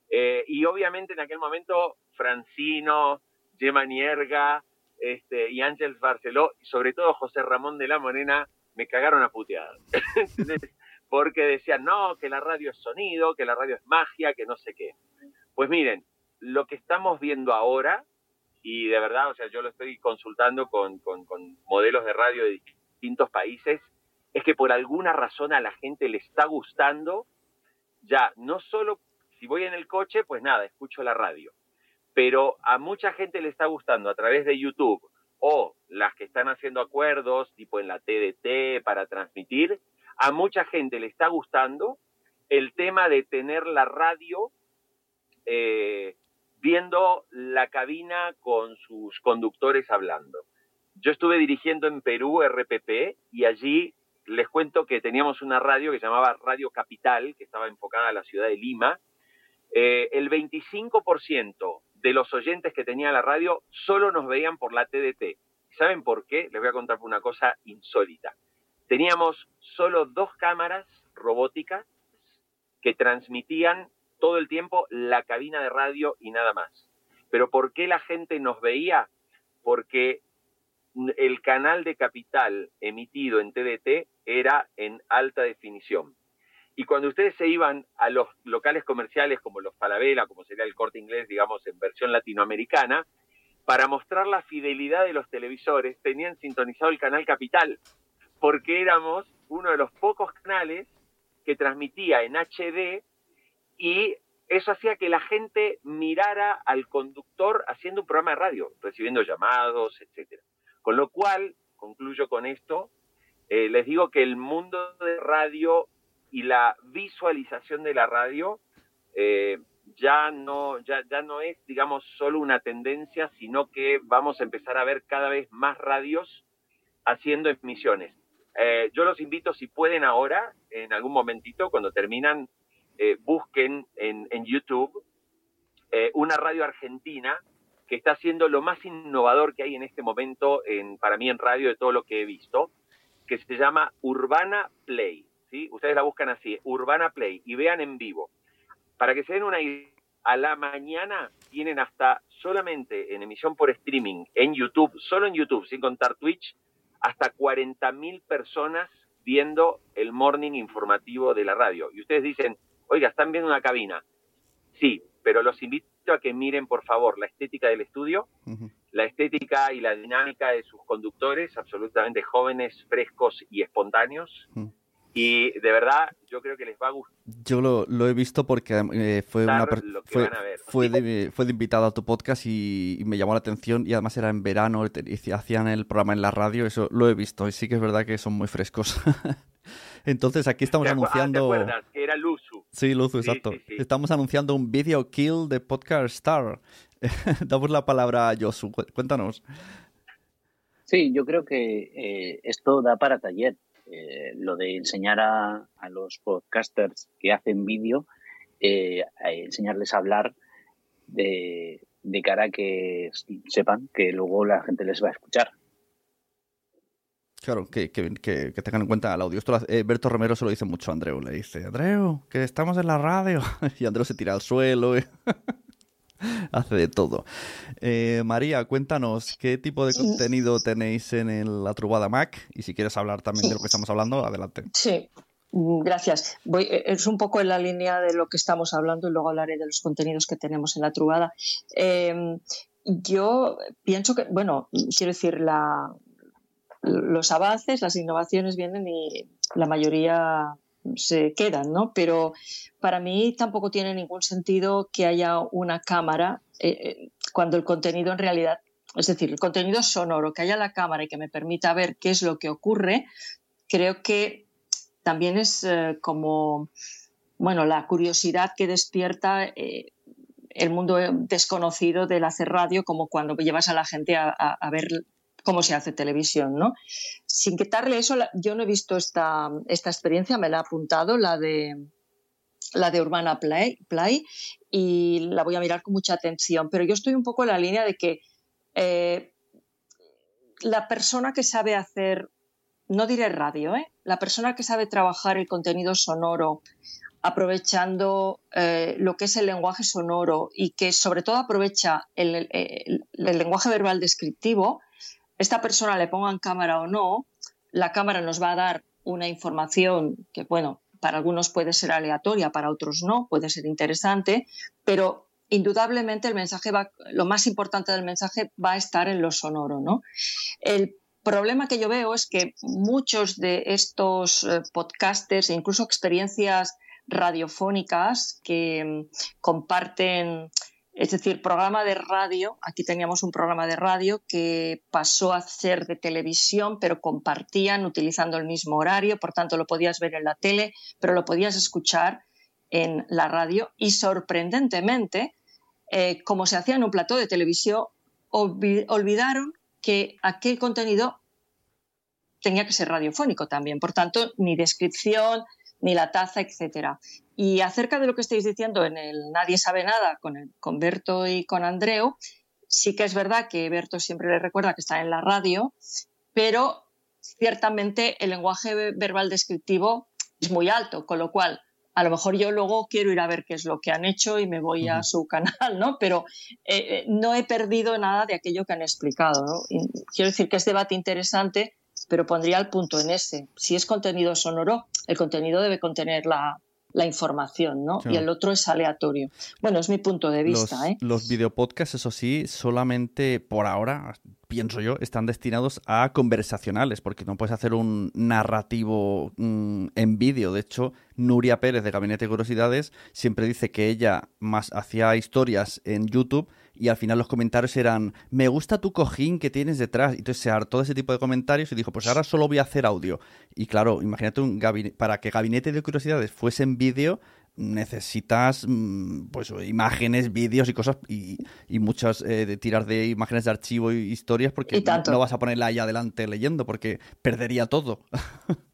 Eh, y obviamente en aquel momento Francino, Gemma Nierga este, y Ángel Barceló, y sobre todo José Ramón de la Morena, me cagaron a puteadas. [laughs] Porque decían, no, que la radio es sonido, que la radio es magia, que no sé qué. Pues miren, lo que estamos viendo ahora y de verdad, o sea, yo lo estoy consultando con, con, modelos de radio de distintos países, es que por alguna razón a la gente le está gustando ya no solo si voy en el coche, pues nada, escucho la radio. Pero a mucha gente le está gustando a través de YouTube o las que están haciendo acuerdos, tipo en la TDT, para transmitir, a mucha gente le está gustando el tema de tener la radio eh, viendo la cabina con sus conductores hablando. Yo estuve dirigiendo en Perú RPP y allí les cuento que teníamos una radio que se llamaba Radio Capital, que estaba enfocada a la ciudad de Lima. Eh, el 25% de los oyentes que tenía la radio solo nos veían por la TDT. ¿Saben por qué? Les voy a contar una cosa insólita. Teníamos solo dos cámaras robóticas que transmitían todo el tiempo la cabina de radio y nada más. Pero ¿por qué la gente nos veía? Porque el canal de capital emitido en TDT era en alta definición. Y cuando ustedes se iban a los locales comerciales como los Falabella, como sería el corte inglés, digamos, en versión latinoamericana, para mostrar la fidelidad de los televisores, tenían sintonizado el canal Capital, porque éramos uno de los pocos canales que transmitía en HD y eso hacía que la gente mirara al conductor haciendo un programa de radio, recibiendo llamados, etcétera. Con lo cual, concluyo con esto, eh, les digo que el mundo de radio y la visualización de la radio eh, ya no ya, ya no es digamos solo una tendencia sino que vamos a empezar a ver cada vez más radios haciendo emisiones eh, yo los invito si pueden ahora en algún momentito cuando terminan eh, busquen en, YouTube eh, una radio argentina que está haciendo lo más innovador que hay en este momento en, para mí en radio de todo lo que he visto, que se llama Urbana Play. ¿sí? Ustedes la buscan así, Urbana Play, y vean en vivo. Para que se den una idea, a la mañana tienen hasta solamente en emisión por streaming, en YouTube, solo en YouTube, sin contar Twitch, hasta 40.000 personas viendo el morning informativo de la radio. Y ustedes dicen, oiga, están viendo una cabina. Sí, pero los invito a que miren, por favor, la estética del estudio, la estética y la dinámica de sus conductores, absolutamente jóvenes, frescos y espontáneos. Y de verdad, yo creo que les va a gustar. Yo lo, he visto porque eh, fue una fue, fue, de, fue de invitado a tu podcast y, me llamó la atención y además era en verano y hacían el programa en la radio, eso lo he visto y sí que es verdad que son muy frescos. [laughs] Entonces aquí estamos ah, anunciando... Ah, Que era Luzu. Sí, Luzu, exacto. Estamos anunciando un video kill de Podcast Star. [laughs] Damos la palabra a Josu, cuéntanos. Sí, yo creo que eh, esto da para taller. Eh, lo de enseñar a, los podcasters que hacen vídeo, eh, enseñarles a hablar de, de cara a que sepan que luego la gente les va a escuchar. Claro, que, que, que, tengan en cuenta el audio. Esto eh, Berto Romero se lo dice mucho a Andreu. Le dice, Andreu, que estamos en la radio. [laughs] Y Andreu se tira al suelo. [laughs] Hace de todo. Eh, María, cuéntanos qué tipo de contenido tenéis en la Trubada Mac y si quieres hablar también de lo que estamos hablando, adelante. Sí, mm, gracias. Voy, eh, es un poco en la línea de lo que estamos hablando y luego hablaré de los contenidos que tenemos en la Trubada. yo pienso que, bueno, quiero decir, la, los avances, las innovaciones vienen y la mayoría se quedan, ¿no? Pero para mí tampoco tiene ningún sentido que haya una cámara eh, eh, cuando el contenido en realidad, es decir, el contenido sonoro, que haya la cámara y que me permita ver qué es lo que ocurre, creo que también es eh, como, bueno, la curiosidad que despierta el mundo desconocido del hacer radio, como cuando llevas a la gente a ver cómo se hace televisión, ¿no? Sin quitarle eso, yo no he visto esta, esta experiencia, me la he apuntado, la de la de Urbana Play, Play, y la voy a mirar con mucha atención, pero yo estoy un poco en la línea de que eh, la persona que sabe hacer, no diré radio, ¿eh? la persona que sabe trabajar el contenido sonoro, aprovechando eh, lo que es el lenguaje sonoro y que sobre todo aprovecha el lenguaje verbal descriptivo, esta persona le pongan cámara o no, la cámara nos va a dar una información que, bueno, para algunos puede ser aleatoria, para otros no, puede ser interesante, pero indudablemente el mensaje va, lo más importante del mensaje va a estar en lo sonoro, ¿no? El problema que yo veo es que muchos de estos eh, podcasters e incluso experiencias radiofónicas que mm, comparten, es decir, programa de radio. Aquí teníamos un programa de radio que pasó a ser de televisión, pero compartían utilizando el mismo horario, por tanto lo podías ver en la tele, pero lo podías escuchar en la radio y sorprendentemente, eh, como se hacía en un plató de televisión, olvidaron que aquel contenido tenía que ser radiofónico también. Por tanto, ni descripción, ni la taza, etcétera. Y acerca de lo que estáis diciendo en el Nadie sabe nada con, el, con Berto y con Andreu, sí que es verdad que Berto siempre le recuerda que está en la radio, pero ciertamente el lenguaje verbal descriptivo es muy alto, con lo cual a lo mejor yo luego quiero ir a ver qué es lo que han hecho y me voy a su canal, ¿no? Pero eh, eh, no he perdido nada de aquello que han explicado, ¿no? quiero decir que es debate interesante pero pondría el punto en ese. Si es contenido sonoro, el contenido debe contener la, información, ¿no? Y el otro es aleatorio. Bueno, es mi punto de vista. Los, ¿eh? los videopodcasts, eso sí, solamente por ahora, pienso yo, están destinados a conversacionales, porque no puedes hacer un narrativo mm, en vídeo. De hecho, Nuria Pérez de Gabinete de Curiosidades siempre dice que ella más hacía historias en YouTube y al final los comentarios eran, me gusta tu cojín que tienes detrás. Y entonces se hartó ese tipo de comentarios y dijo, pues ahora solo voy a hacer audio. Y claro, imagínate un para que Gabinete de Curiosidades fuese en vídeo, necesitas mm, pues imágenes, vídeos y cosas y, muchas eh, de tirar de imágenes de archivo y historias porque no vas a ponerla ahí adelante leyendo porque perdería todo. [laughs]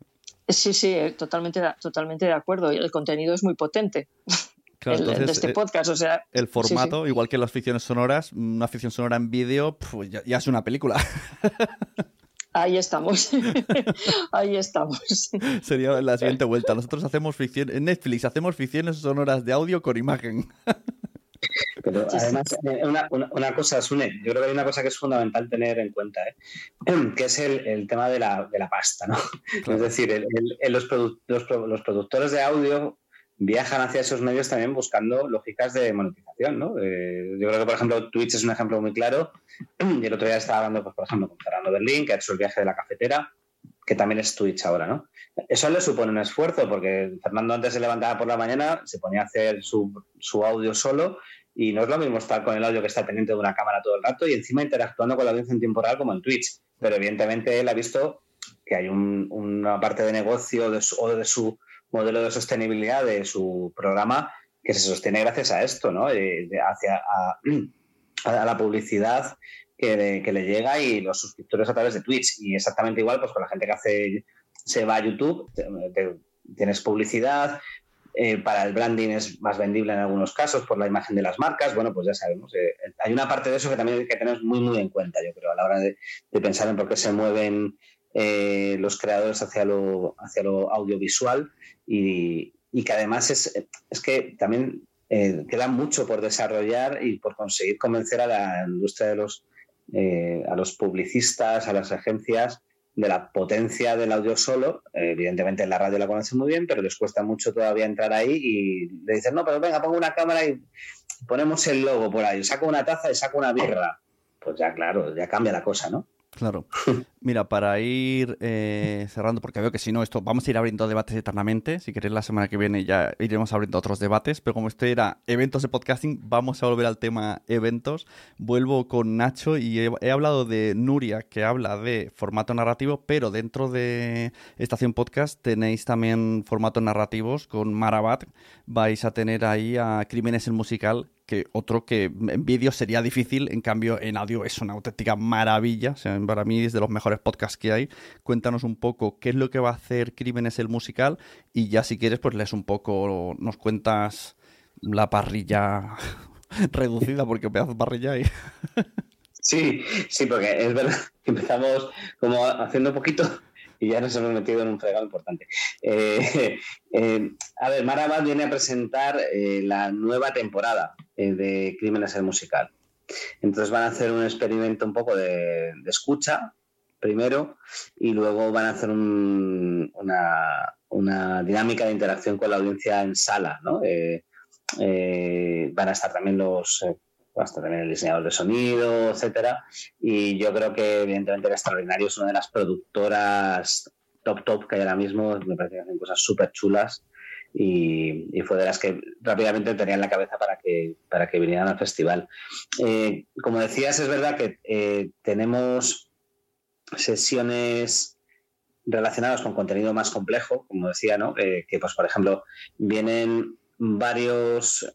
Sí, sí, eh, totalmente, totalmente de acuerdo. El contenido es muy potente. [laughs] de este eh, podcast. O sea, el formato, igual que las ficciones sonoras, una ficción sonora en vídeo, pues ya, es una película. [laughs] Ahí estamos. [laughs] Ahí estamos. Sería la siguiente vuelta. Nosotros hacemos ficción, en Netflix hacemos ficciones sonoras de audio con imagen. Pero además, eh, una, cosa, Sune, yo creo que hay una cosa que es fundamental tener en cuenta, ¿eh? [clears throat] que es el, tema de la, pasta, ¿no? Es decir, los, los, productores de audio viajan hacia esos medios también buscando lógicas de monetización, ¿no? Eh, yo creo que, por ejemplo, Twitch es un ejemplo muy claro. [clears throat] Y el otro día estaba hablando, pues, por ejemplo, con Fernando Berlín, que ha hecho el viaje de la cafetera, que también es Twitch ahora, ¿no? Eso le supone un esfuerzo, porque Fernando antes se levantaba por la mañana, se ponía a hacer su, audio solo, y no es lo mismo estar con el audio que estar pendiente de una cámara todo el rato y encima interactuando con la audiencia en tiempo real como en Twitch. Pero evidentemente él ha visto que hay una parte de negocio de o de su modelo de sostenibilidad de su programa que se sostiene gracias a esto, ¿no? hacia [clears throat] a, la publicidad que, le llega y los suscriptores a través de Twitch. Y exactamente igual, pues con la gente que hace se va a YouTube, tienes publicidad, eh, para el branding es más vendible en algunos casos por la imagen de las marcas. Bueno, pues ya sabemos. Eh, hay una parte de eso que también hay que tener muy, muy en cuenta, yo creo, a la hora de, pensar en por qué se mueven eh, los creadores hacia lo, hacia lo audiovisual y, que además es, es que también eh, queda mucho por desarrollar y por conseguir convencer a la industria de los, eh, a los publicistas, a las agencias de la potencia del audio solo. evidentemente en la radio la conocen muy bien, pero les cuesta mucho todavía entrar ahí y le dicen, no, pero venga, pongo una cámara y ponemos el logo por ahí, saco una taza y saco una birra. Pues ya, claro, ya cambia la cosa, ¿no? Claro. [laughs] Mira, para ir eh, cerrando, porque veo que si no, esto vamos a ir abriendo debates eternamente. Si queréis, la semana que viene ya iremos abriendo otros debates. Pero como este era eventos de podcasting, vamos a volver al tema eventos. Vuelvo con Nacho y he, hablado de Nuria, que habla de formato narrativo, pero dentro de Estación Podcast tenéis también formatos narrativos con Marabat. Vais a tener ahí a Crímenes el Musical, que otro que en vídeo sería difícil, en cambio en audio es una auténtica maravilla, o sea, para mí es de los mejores podcasts que hay. Cuéntanos un poco qué es lo que va a hacer Crímenes el musical y ya si quieres pues lees un poco, nos cuentas la parrilla [laughs] reducida porque pedazo de parrilla hay. Sí, sí, porque es verdad que empezamos como haciendo un poquito y ya nos hemos metido en un fregado importante. Eh, [laughs] eh, a ver, Marabat viene a presentar eh, la nueva temporada de Crímenes el Musical. Entonces van a hacer un experimento un poco de, escucha primero y luego van a hacer una, dinámica de interacción con la audiencia en sala. ¿no? van a estar también los hasta también el diseñador de sonido, etcétera. Y yo creo que, evidentemente, el Extraordinario es una de las productoras top top que hay ahora mismo. Me parece que hacen cosas súper chulas. y, fue de las que rápidamente tenía en la cabeza para que, para que vinieran al festival. Eh, como decías, es verdad que eh, tenemos sesiones relacionadas con contenido más complejo, como decía, ¿no? Eh, que, pues, por ejemplo, vienen varios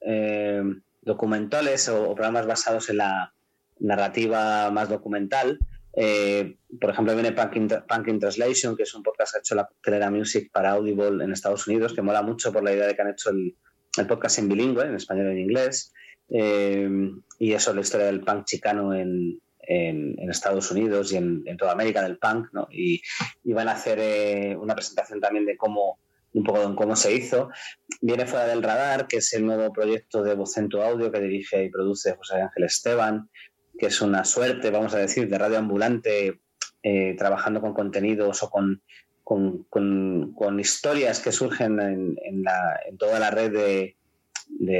documentales o programas basados en la narrativa más documental eh, por ejemplo, viene Punk in, Translation, que es un podcast que ha hecho la Telera Music para Audible en Estados Unidos, que mola mucho por la idea de que han hecho el, podcast en bilingüe, en español y en inglés. Eh, y eso, la historia del punk chicano en, Estados Unidos y en, toda América del punk. Y, van a hacer eh, una presentación también de cómo un poco de cómo se hizo. Viene Fuera del Radar, que es el nuevo proyecto de Vocento Audio que dirige y produce José Ángel Esteban, que es una suerte, vamos a decir, de radio ambulante, eh, trabajando con contenidos o con, con, historias que surgen en, en, toda la red de,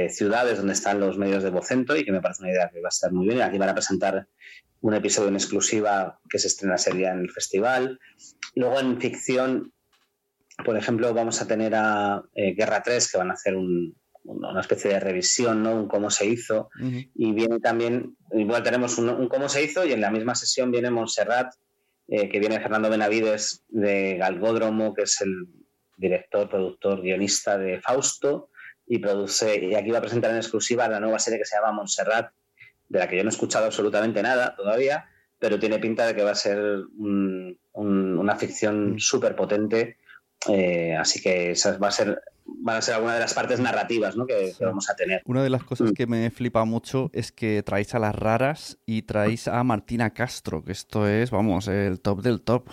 ciudades donde están los medios de Vocento y que me parece una idea que va a estar muy bien. Aquí van a presentar un episodio en exclusiva que se estrena sería en el festival. Luego en ficción, por ejemplo, vamos a tener a eh, Guerra 3, que van a hacer un, una especie de revisión, ¿no? Un cómo se hizo. Y viene también, igual tenemos un, cómo se hizo y en la misma sesión viene Montserrat, eh, que viene Fernando Benavides de Galgódromo, que es el director, productor, guionista de Fausto, y produce, y aquí va a presentar en exclusiva la nueva serie que se llama Montserrat, de la que yo no he escuchado absolutamente nada todavía, pero tiene pinta de que va a ser una ficción súper potente. Eh, así que esa va a ser van a ser alguna de las partes narrativas ¿no? que, vamos a tener. Una de las cosas mm. que me flipa mucho es que traéis a las raras y traéis a Martina Castro, que esto es, vamos, el top del top.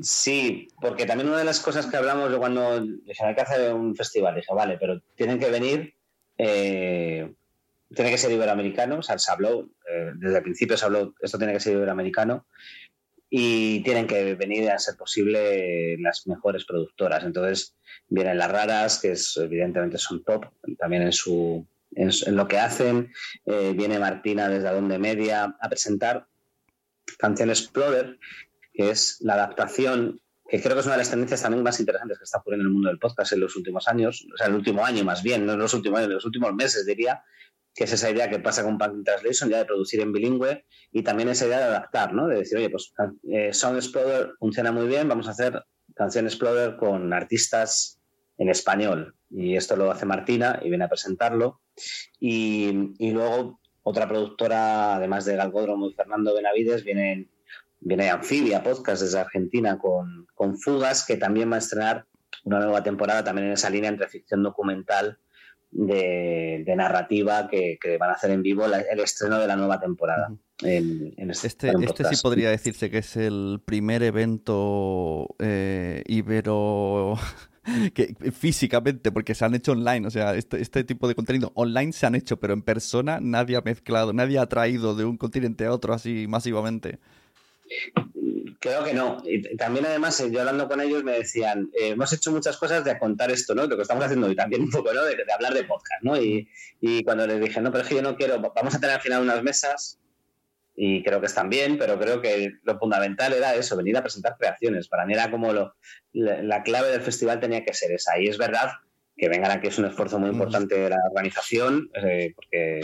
Sí, porque también una de las cosas que hablamos de cuando dije, hay que hacer un festival, dije, vale, pero tienen que venir, eh, tiene que ser iberoamericano, o sea, se habló, eh, desde el principio se habló, esto tiene que ser iberoamericano, y tienen que venir a ser posible las mejores productoras. Entonces vienen las raras, que evidentemente son top también en, su, en, lo que hacen. Eh, viene Martina desde Adonde Media a presentar Canción Explorer, que es la adaptación que creo que es una de las tendencias también más interesantes que está ocurriendo en el mundo del podcast en los últimos años, o sea, el último año más bien, no los últimos años, en los últimos meses diría, que es esa idea que pasa con Punk Translation, ya de producir en bilingüe, y también esa idea de adaptar, ¿no? De decir, oye, pues eh, Sound Explorer funciona muy bien, vamos a hacer Canción Explorer con artistas en español. Y esto lo hace Martina y viene a presentarlo. Y, luego otra productora, además de Galgódromo y Fernando Benavides, viene, viene Anfibia Podcast desde Argentina con, con Fugas, que también va a estrenar una nueva temporada también en esa línea entre ficción documental de, narrativa que, van a hacer en vivo el estreno de la nueva temporada. este, este, este sí podría decirse que es el primer evento eh, ibero [laughs] que físicamente, porque se han hecho online, o sea, este, este, tipo de contenido online se han hecho, pero en persona nadie ha mezclado, nadie ha traído de un continente a otro así masivamente. Creo que no. Y también, además, eh, yo hablando con ellos me decían, eh, hemos hecho muchas cosas de contar esto, ¿no? Lo que estamos haciendo y también un poco, ¿no? De, hablar de podcast, ¿no? Y, cuando les dije, no, pero es que yo no quiero, vamos a tener al final unas mesas y creo que están bien, pero creo que lo fundamental era eso, venir a presentar creaciones. Para mí era como lo, la, clave del festival tenía que ser esa. Y es verdad que vengan aquí es un esfuerzo muy importante de la organización, eh, porque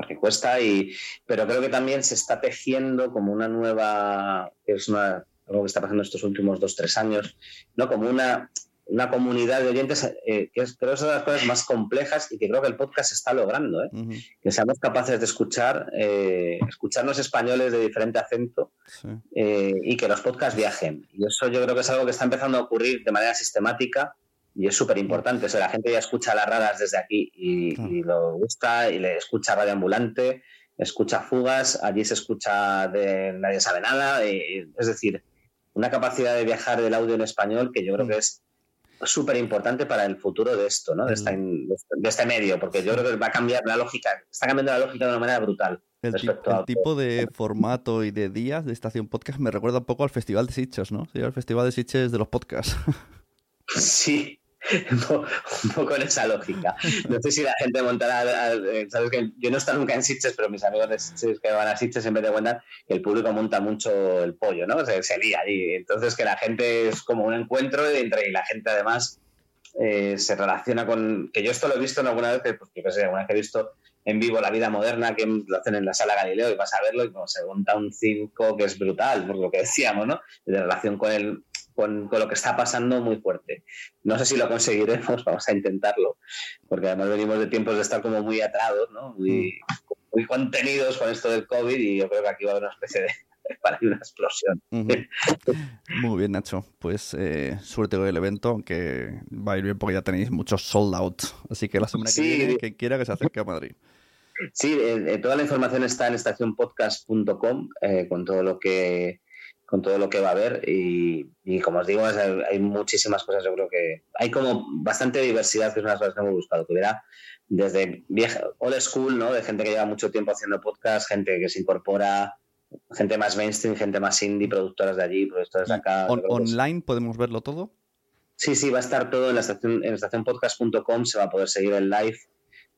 porque cuesta, y, pero creo que también se está tejiendo como una nueva, que es una, algo que está pasando estos últimos dos, tres años, ¿no? como una, una comunidad de oyentes, eh, que es, creo es una de las cosas más complejas y que creo que el podcast está logrando, ¿eh? que seamos capaces de escuchar, eh, escucharnos españoles de diferente acento y que los podcasts viajen. Y eso yo creo que es algo que está empezando a ocurrir de manera sistemática y es súper importante. O sea, la gente ya escucha las raras desde aquí y, lo gusta y le escucha Radio Ambulante, escucha fugas, allí se escucha de Nadie sabe nada. es decir, una capacidad de viajar del audio en español que yo creo que es súper importante para el futuro de esto, ¿no? De, este medio, porque yo creo que va a cambiar la lógica, está cambiando la lógica de una manera brutal. El, tipo de formato y de días de estación podcast me recuerda un poco al Festival de Sitges, ¿no? Sí, al Festival de Sitges de los podcasts. [laughs] Sí, [laughs] un poco en esa lógica. No sé si la gente montará, eh, sabes que yo no he estado nunca en Sitges, pero mis amigos de que van a Sitges vez de cuentan que el público monta mucho el pollo, ¿no? Se, se lía y entonces que la gente es como un encuentro entre y la gente además eh, se relaciona con. Que yo esto lo he visto en alguna vez, pues yo qué sé, alguna vez que he visto en vivo La vida moderna, que lo hacen en la sala Galileo y vas a verlo y como se monta un circo que es brutal, por lo que decíamos, ¿no? De relación con el, con, lo que está pasando muy fuerte. No sé si lo conseguiremos, [laughs] vamos a intentarlo, porque además venimos de tiempos de estar como muy atrados, ¿no? Muy, mm. muy contenidos con esto del COVID y yo creo que aquí va a haber una especie de [laughs] para una explosión. Muy bien, Nacho. Pues eh, suerte con el evento, aunque va a ir bien porque ya tenéis muchos sold out. Así que la semana que viene, quien quiera que se acerque a Madrid. Sí, eh, eh, toda la información está en estacionpodcast.com con todo lo que con todo lo que va a haber y, como os digo hay, muchísimas cosas yo creo que hay como bastante diversidad que es una de las cosas que hemos buscado que hubiera desde vieja old school no de gente que lleva mucho tiempo haciendo podcast gente que se incorpora gente más mainstream, gente más indie, productoras de allí, productoras de acá. ¿Online podemos verlo todo? Sí, sí, va a estar todo en la estación, en estacionpodcast.com, se va a poder seguir el live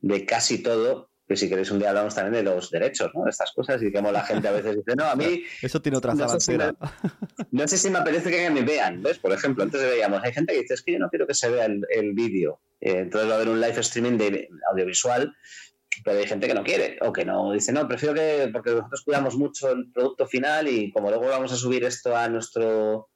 de casi todo. Que si queréis un día hablamos también de los derechos, ¿no? De estas cosas y como la gente a veces dice, no, a mí... [laughs] Eso tiene otra no no sé si me apetece que me vean, ¿ves? Por ejemplo, antes veíamos, hay gente que dice, es que yo no quiero que se vea el, vídeo. Eh, entonces va a haber un live streaming de audiovisual pero hay gente que no quiere o que no dice, no, prefiero que, porque nosotros cuidamos mucho el producto final y como luego vamos a subir esto a nuestro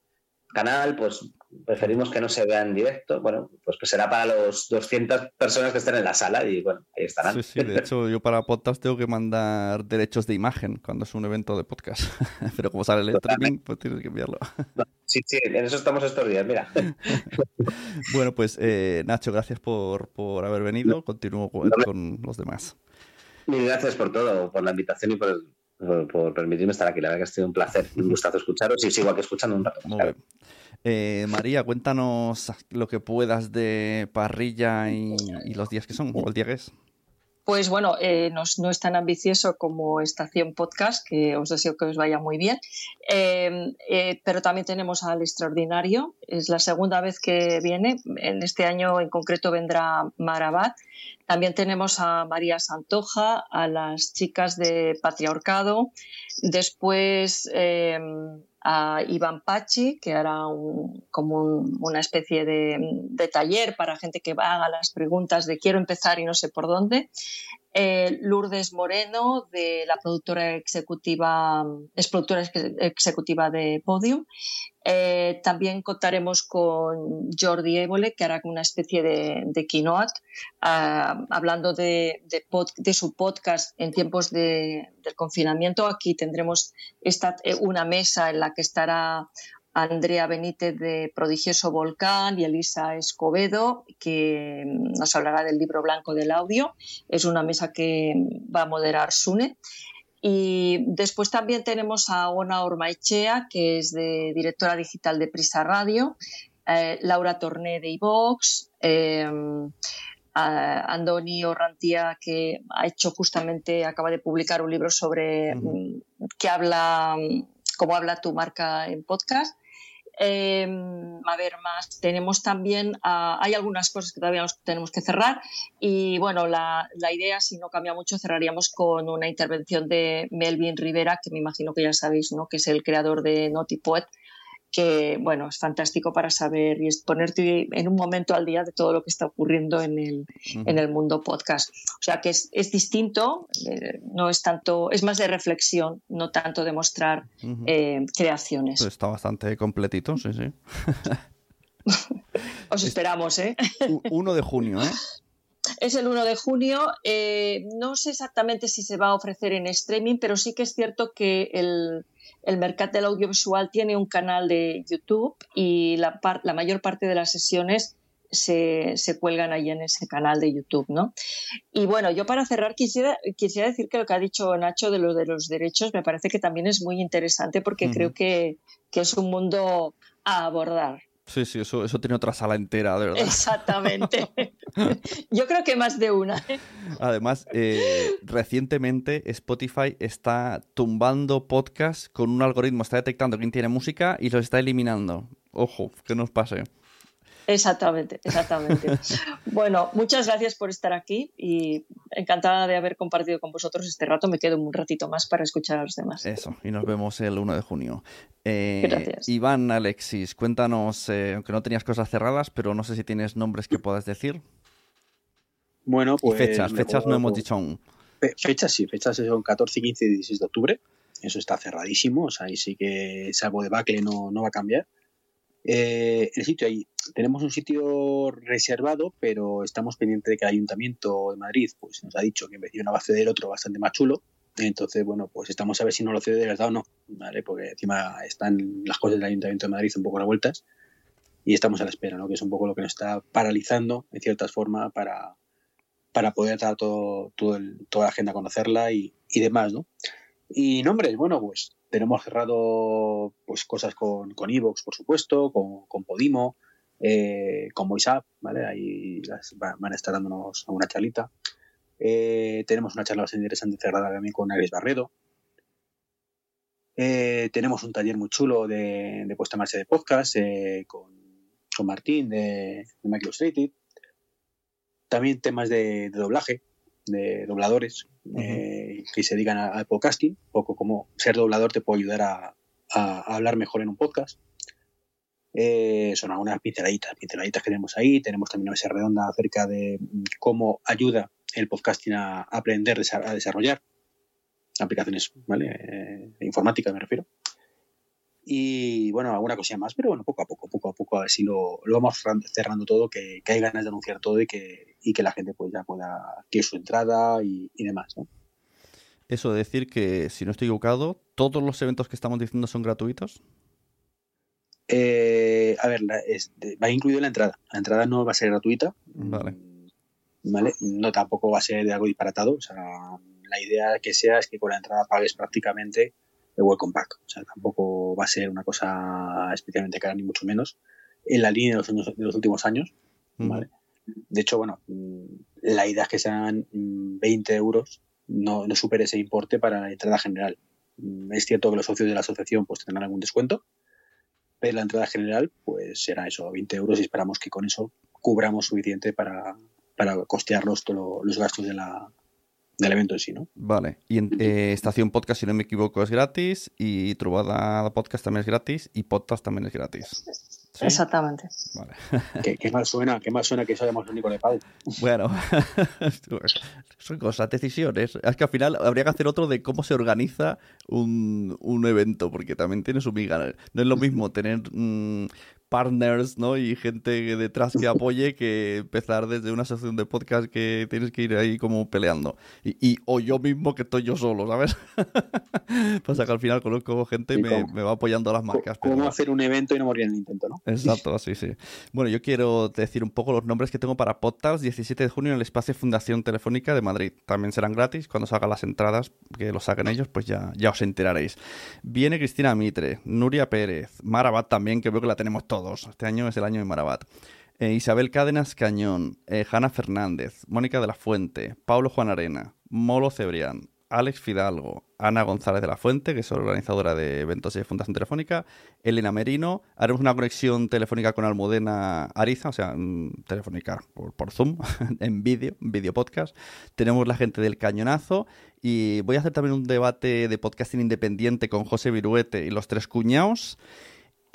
canal, pues preferimos que no se vea en directo. Bueno, pues que será para los 200 personas que estén en la sala y bueno, ahí estarán. Sí, sí, de hecho yo para podcast tengo que mandar derechos de imagen cuando es un evento de podcast, [laughs] pero como sale el streaming, pues tienes que enviarlo. Sí, sí, en eso estamos estos días, mira. [laughs] bueno, pues eh, Nacho, gracias por, por haber venido. Continúo con, los demás. Mil gracias por todo, por la invitación y por, por, permitirme estar aquí. La verdad que ha sido un placer, un [laughs] gustazo escucharos y sigo aquí escuchando un rato. Muy bien. Eh, María, cuéntanos lo que puedas de parrilla y, los días que son, o el día que es. Pues bueno, eh, no, es tan ambicioso como Estación Podcast, que os deseo que os vaya muy bien. Eh, eh, pero también tenemos al Extraordinario, es la segunda vez que viene. En este año en concreto vendrá Marabat. También tenemos a María Santoja, a las chicas de Patriarcado. Después a Iván Pachi, que hará como una especie de, taller para gente que haga las preguntas de quiero empezar y no sé por dónde. Eh, Lourdes Moreno, de la productora ejecutiva, es productora ejecutiva de Podium. Eh, también contaremos con Jordi Évole, que hará una especie de, de keynote, ah, hablando de, de, su podcast en tiempos del confinamiento. Aquí tendremos esta, eh, una mesa en la que estará Andrea Benítez de Prodigioso Volcán y Elisa Escobedo, que nos hablará del libro blanco del audio. Es una mesa que va a moderar Sune. Y después también tenemos a Ona Ormaechea, que es de directora digital de Prisa Radio, eh, Laura Torné de iVox, eh, Andoni Orrantía, que ha hecho justamente, acaba de publicar un libro sobre mm, que habla, cómo habla tu marca en podcast. Em, a ver, más. Tenemos también, ah, hay algunas cosas que todavía tenemos que cerrar y bueno, la, la, idea, si no cambia mucho, cerraríamos con una intervención de Melvin Rivera, que me imagino que ya sabéis, ¿no? que es el creador de Notipoet, que bueno, es fantástico para saber y ponerte en un momento al día de todo lo que está ocurriendo en el, en el mundo podcast. O sea que es, es distinto, eh, no es tanto, es más de reflexión, no tanto de mostrar eh, creaciones. Pues está bastante completito, sí, sí. [laughs] Os esperamos, ¿eh? 1 de junio, ¿eh? [laughs] Es el 1 de junio. Eh, no sé exactamente si se va a ofrecer en streaming, pero sí que es cierto que el, el mercado del audiovisual tiene un canal de YouTube y la, la mayor parte de las sesiones se, se, cuelgan ahí en ese canal de YouTube, ¿no? Y bueno, yo para cerrar quisiera, quisiera decir que lo que ha dicho Nacho de los de los derechos me parece que también es muy interesante porque creo que, que, es un mundo a abordar. Sí, sí, eso, eso tiene otra sala entera, de verdad. Exactamente. [laughs] Yo creo que más de una. ¿eh? Además, eh, recientemente Spotify está tumbando podcasts con un algoritmo, está detectando quién tiene música y los está eliminando. Ojo, que nos pase. Exactamente, exactamente. [laughs] bueno, muchas gracias por estar aquí y encantada de haber compartido con vosotros este rato. Me quedo un ratito más para escuchar a los demás. Eso, y nos vemos el 1 de junio. Eh, gracias. Iván, Alexis, cuéntanos, eh, aunque no tenías cosas cerradas, pero no sé si tienes nombres que puedas decir. Bueno, pues. Y fechas, fechas no hemos dicho aún. Fechas sí, fechas son 14, 15 y 16 de octubre. Eso está cerradísimo, o sea, ahí sí que salvo de Bacle no, no va a cambiar. Eh, el sitio ahí, tenemos un sitio reservado, pero estamos pendientes de que el Ayuntamiento de Madrid pues, nos ha dicho que en vez de una va a ceder otro bastante más chulo. Entonces, bueno, pues estamos a ver si no lo cede de verdad o no, ¿vale? Porque encima están las cosas del Ayuntamiento de Madrid un poco revueltas y estamos a la espera, ¿no? Que es un poco lo que nos está paralizando, en cierta forma, para, para poder dar todo, todo el, toda la agenda a conocerla y, y demás, ¿no? Y nombres, bueno, pues tenemos cerrado pues cosas con, con Evox, por supuesto, con, con Podimo, eh, con VoiceUp, ¿vale? Ahí van a estar dándonos una charlita. Eh, tenemos una charla bastante interesante cerrada también con Agnes Barredo. Eh, tenemos un taller muy chulo de, de puesta en marcha de podcast eh, con, con, Martín de, de Microstrated. También temas de doblaje, de dobladores uh -huh. eh, que se dedican al podcasting, un poco como ser doblador te puede ayudar a, a, a hablar mejor en un podcast. Eh, son algunas pinceladitas, pinceladitas que tenemos ahí. Tenemos también una mesa redonda acerca de cómo ayuda el podcasting a aprender, a desarrollar aplicaciones, ¿vale? Eh, informática me refiero. Y bueno, alguna cosilla más, pero bueno, poco a poco, poco a poco, a ver si lo, lo vamos cerrando todo, que, que, hay ganas de anunciar todo y que, y que la gente pues ya pueda que su entrada y, y demás, ¿no? Eso de decir que, si no estoy equivocado, todos los eventos que estamos diciendo son gratuitos. Eh, a ver, la, es, va incluido la entrada. La entrada no va a ser gratuita. Vale. ¿Vale? No tampoco va a ser de algo disparatado. O sea, la idea que sea es que con la entrada pagues prácticamente el welcome pack. O sea, tampoco va a ser una cosa especialmente cara, ni mucho menos. En la línea de los, años, de los últimos años. ¿vale? Mm. De hecho, bueno, la idea es que sean 20 euros, no, no supere ese importe para la entrada general. Es cierto que los socios de la asociación pues tendrán algún descuento, pero la entrada general pues será eso, 20 euros y esperamos que con eso cubramos suficiente para, para costear los, los gastos de la, del evento en sí, ¿no? Vale. Y en, eh, Estación Podcast, si no me equivoco, es gratis. Y Trubada Podcast también es gratis. Y Podcast también es gratis. ¿Sí? Exactamente. Vale. [laughs] ¿Qué, ¿Qué, mal suena, qué mal suena que hayamos lo único de pago. Bueno, [laughs] son cosas, decisiones. Es que al final habría que hacer otro de cómo se organiza un, un evento, porque también tiene su miga. No es lo mismo tener mmm, partners, ¿no? Y gente detrás que apoye que empezar desde una sección de podcast que tienes que ir ahí como peleando. Y, y o yo mismo que estoy yo solo, ¿sabes? [laughs] Pasa que al final conozco gente y me, me, va apoyando a las marcas. ¿Cómo pero... hacer un evento y no morir en el intento, no? Exacto, sí, sí. Bueno, yo quiero decir un poco los nombres que tengo para podcast 17 de junio en el espacio Fundación Telefónica de Madrid. También serán gratis. Cuando salgan las entradas, que lo saquen ellos, pues ya, ya os enteraréis. Viene Cristina Mitre, Nuria Pérez, Marabat también, que veo que la tenemos todos Este año es el año de Marabat. Eh, Isabel Cádenas Cañón, eh, Hanna Fernández, Mónica de la Fuente, Pablo Juan Arena, Molo Cebrián, Alex Fidalgo, Ana González de la Fuente, que es organizadora de eventos de Fundación Telefónica, Elena Merino, haremos una conexión telefónica con Almudena Ariza, o sea, telefónica por, por Zoom, [laughs] en vídeo, vídeo podcast. Tenemos la gente del Cañonazo y voy a hacer también un debate de podcasting independiente con José Viruete y los tres cuñados.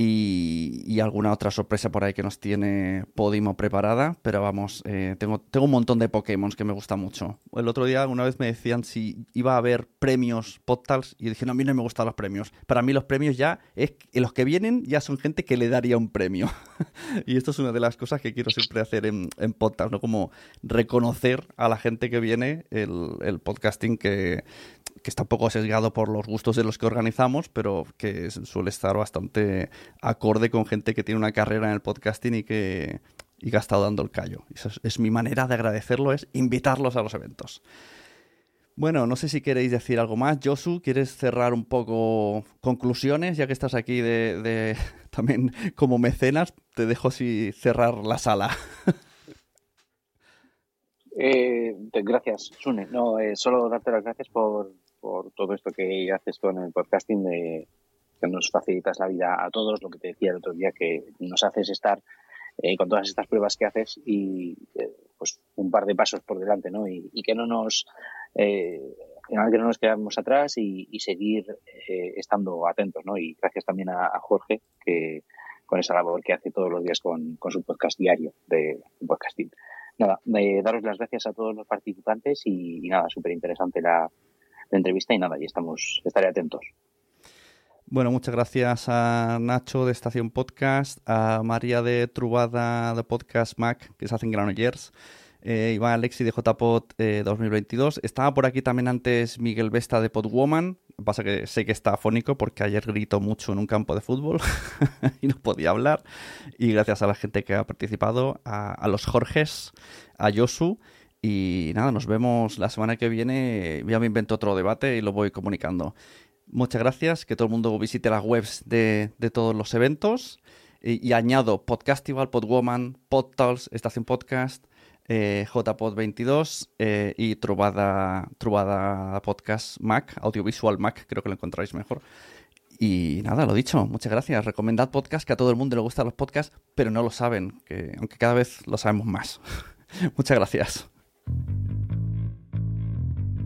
Y, alguna otra sorpresa por ahí que nos tiene Podimo preparada. Pero vamos, eh, tengo, tengo un montón de Pokémon que me gusta mucho. El otro día una vez me decían si iba a haber premios Podtals y dije, no, a mí no me gustan los premios. Para mí los premios ya, es los que vienen ya son gente que le daría un premio. [laughs] y esto es una de las cosas que quiero siempre hacer en, en Podtals, ¿no? Como reconocer a la gente que viene el, el podcasting que, que está un poco sesgado por los gustos de los que organizamos, pero que suele estar bastante acorde con gente que tiene una carrera en el podcasting y que, y que ha estado dando el callo. Es, mi manera de agradecerlo, es invitarlos a los eventos. Bueno, no sé si queréis decir algo más. Josu, ¿quieres cerrar un poco conclusiones? Ya que estás aquí de, [laughs] también como mecenas, te dejo así cerrar la sala. [laughs] Eh, gracias, Sune. No, eh, solo darte las gracias por, por todo esto que haces tú en el podcasting, de, que nos facilitas la vida a todos, lo que te decía el otro día, que nos haces estar eh, con todas estas pruebas que haces y pues un par de pasos por delante, ¿no? Y, que no nos final que no nos quedamos atrás y, seguir estando atentos, ¿no? Y gracias también a, Jorge que con esa labor que hace todos los días con, su podcast diario de podcasting. Nada, daros las gracias a todos los participantes y, nada, súper interesante la, la entrevista y nada, y estamos, estaré atentos. Bueno, muchas gracias a Nacho de Estación Podcast, a María de Trubada de Podcast Mac, que se hacen Granollers, eh, Iván Alexi de JPod 2022. Eh, Estaba por aquí también antes Miguel Vesta de Podwoman. Pasa que sé que está afónico porque ayer gritó mucho en un campo de fútbol [laughs] y no podía hablar. Y gracias a la gente que ha participado, a, a los Jorges, a Yosu. Y nada, nos vemos la semana que viene. Ya me invento otro debate y lo voy comunicando. Muchas gracias, que todo el mundo visite las webs de, todos los eventos. Y, añado Podcastival, Podwoman, PodTals, Estación Podcast, eh, JPod22 eh, y Trubada, Trubada Podcast Mac, Audiovisual Mac, creo que lo encontráis mejor. Y nada, lo dicho, muchas gracias. Recomendad podcast, que a todo el mundo le gustan los podcasts, pero no lo saben, que aunque cada vez lo sabemos más. [laughs] muchas gracias.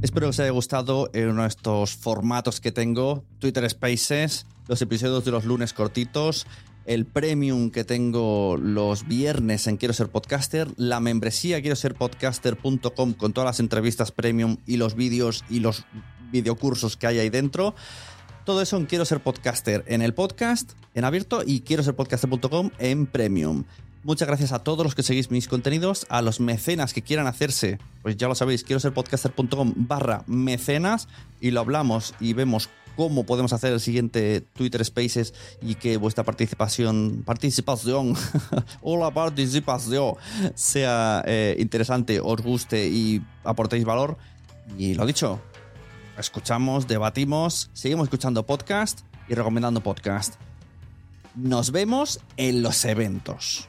Espero que os haya gustado uno de estos formatos que tengo, Twitter Spaces, los episodios de los lunes cortitos, el premium que tengo los viernes en Quiero ser podcaster, la membresía quiero ser podcaster.com con todas las entrevistas premium y los vídeos y los videocursos que hay ahí dentro. Todo eso en Quiero ser podcaster en el podcast en abierto y quiero ser podcaster.com en premium. Muchas gracias a todos los que seguís mis contenidos, a los mecenas que quieran hacerse, pues ya lo sabéis, quiero ser podcaster.com barra mecenas y lo hablamos y vemos cómo podemos hacer el siguiente Twitter Spaces y que vuestra participación, participación, [laughs] o la participación sea eh, interesante, os guste y aportéis valor. Y lo dicho, escuchamos, debatimos, seguimos escuchando podcast y recomendando podcast. Nos vemos en los eventos.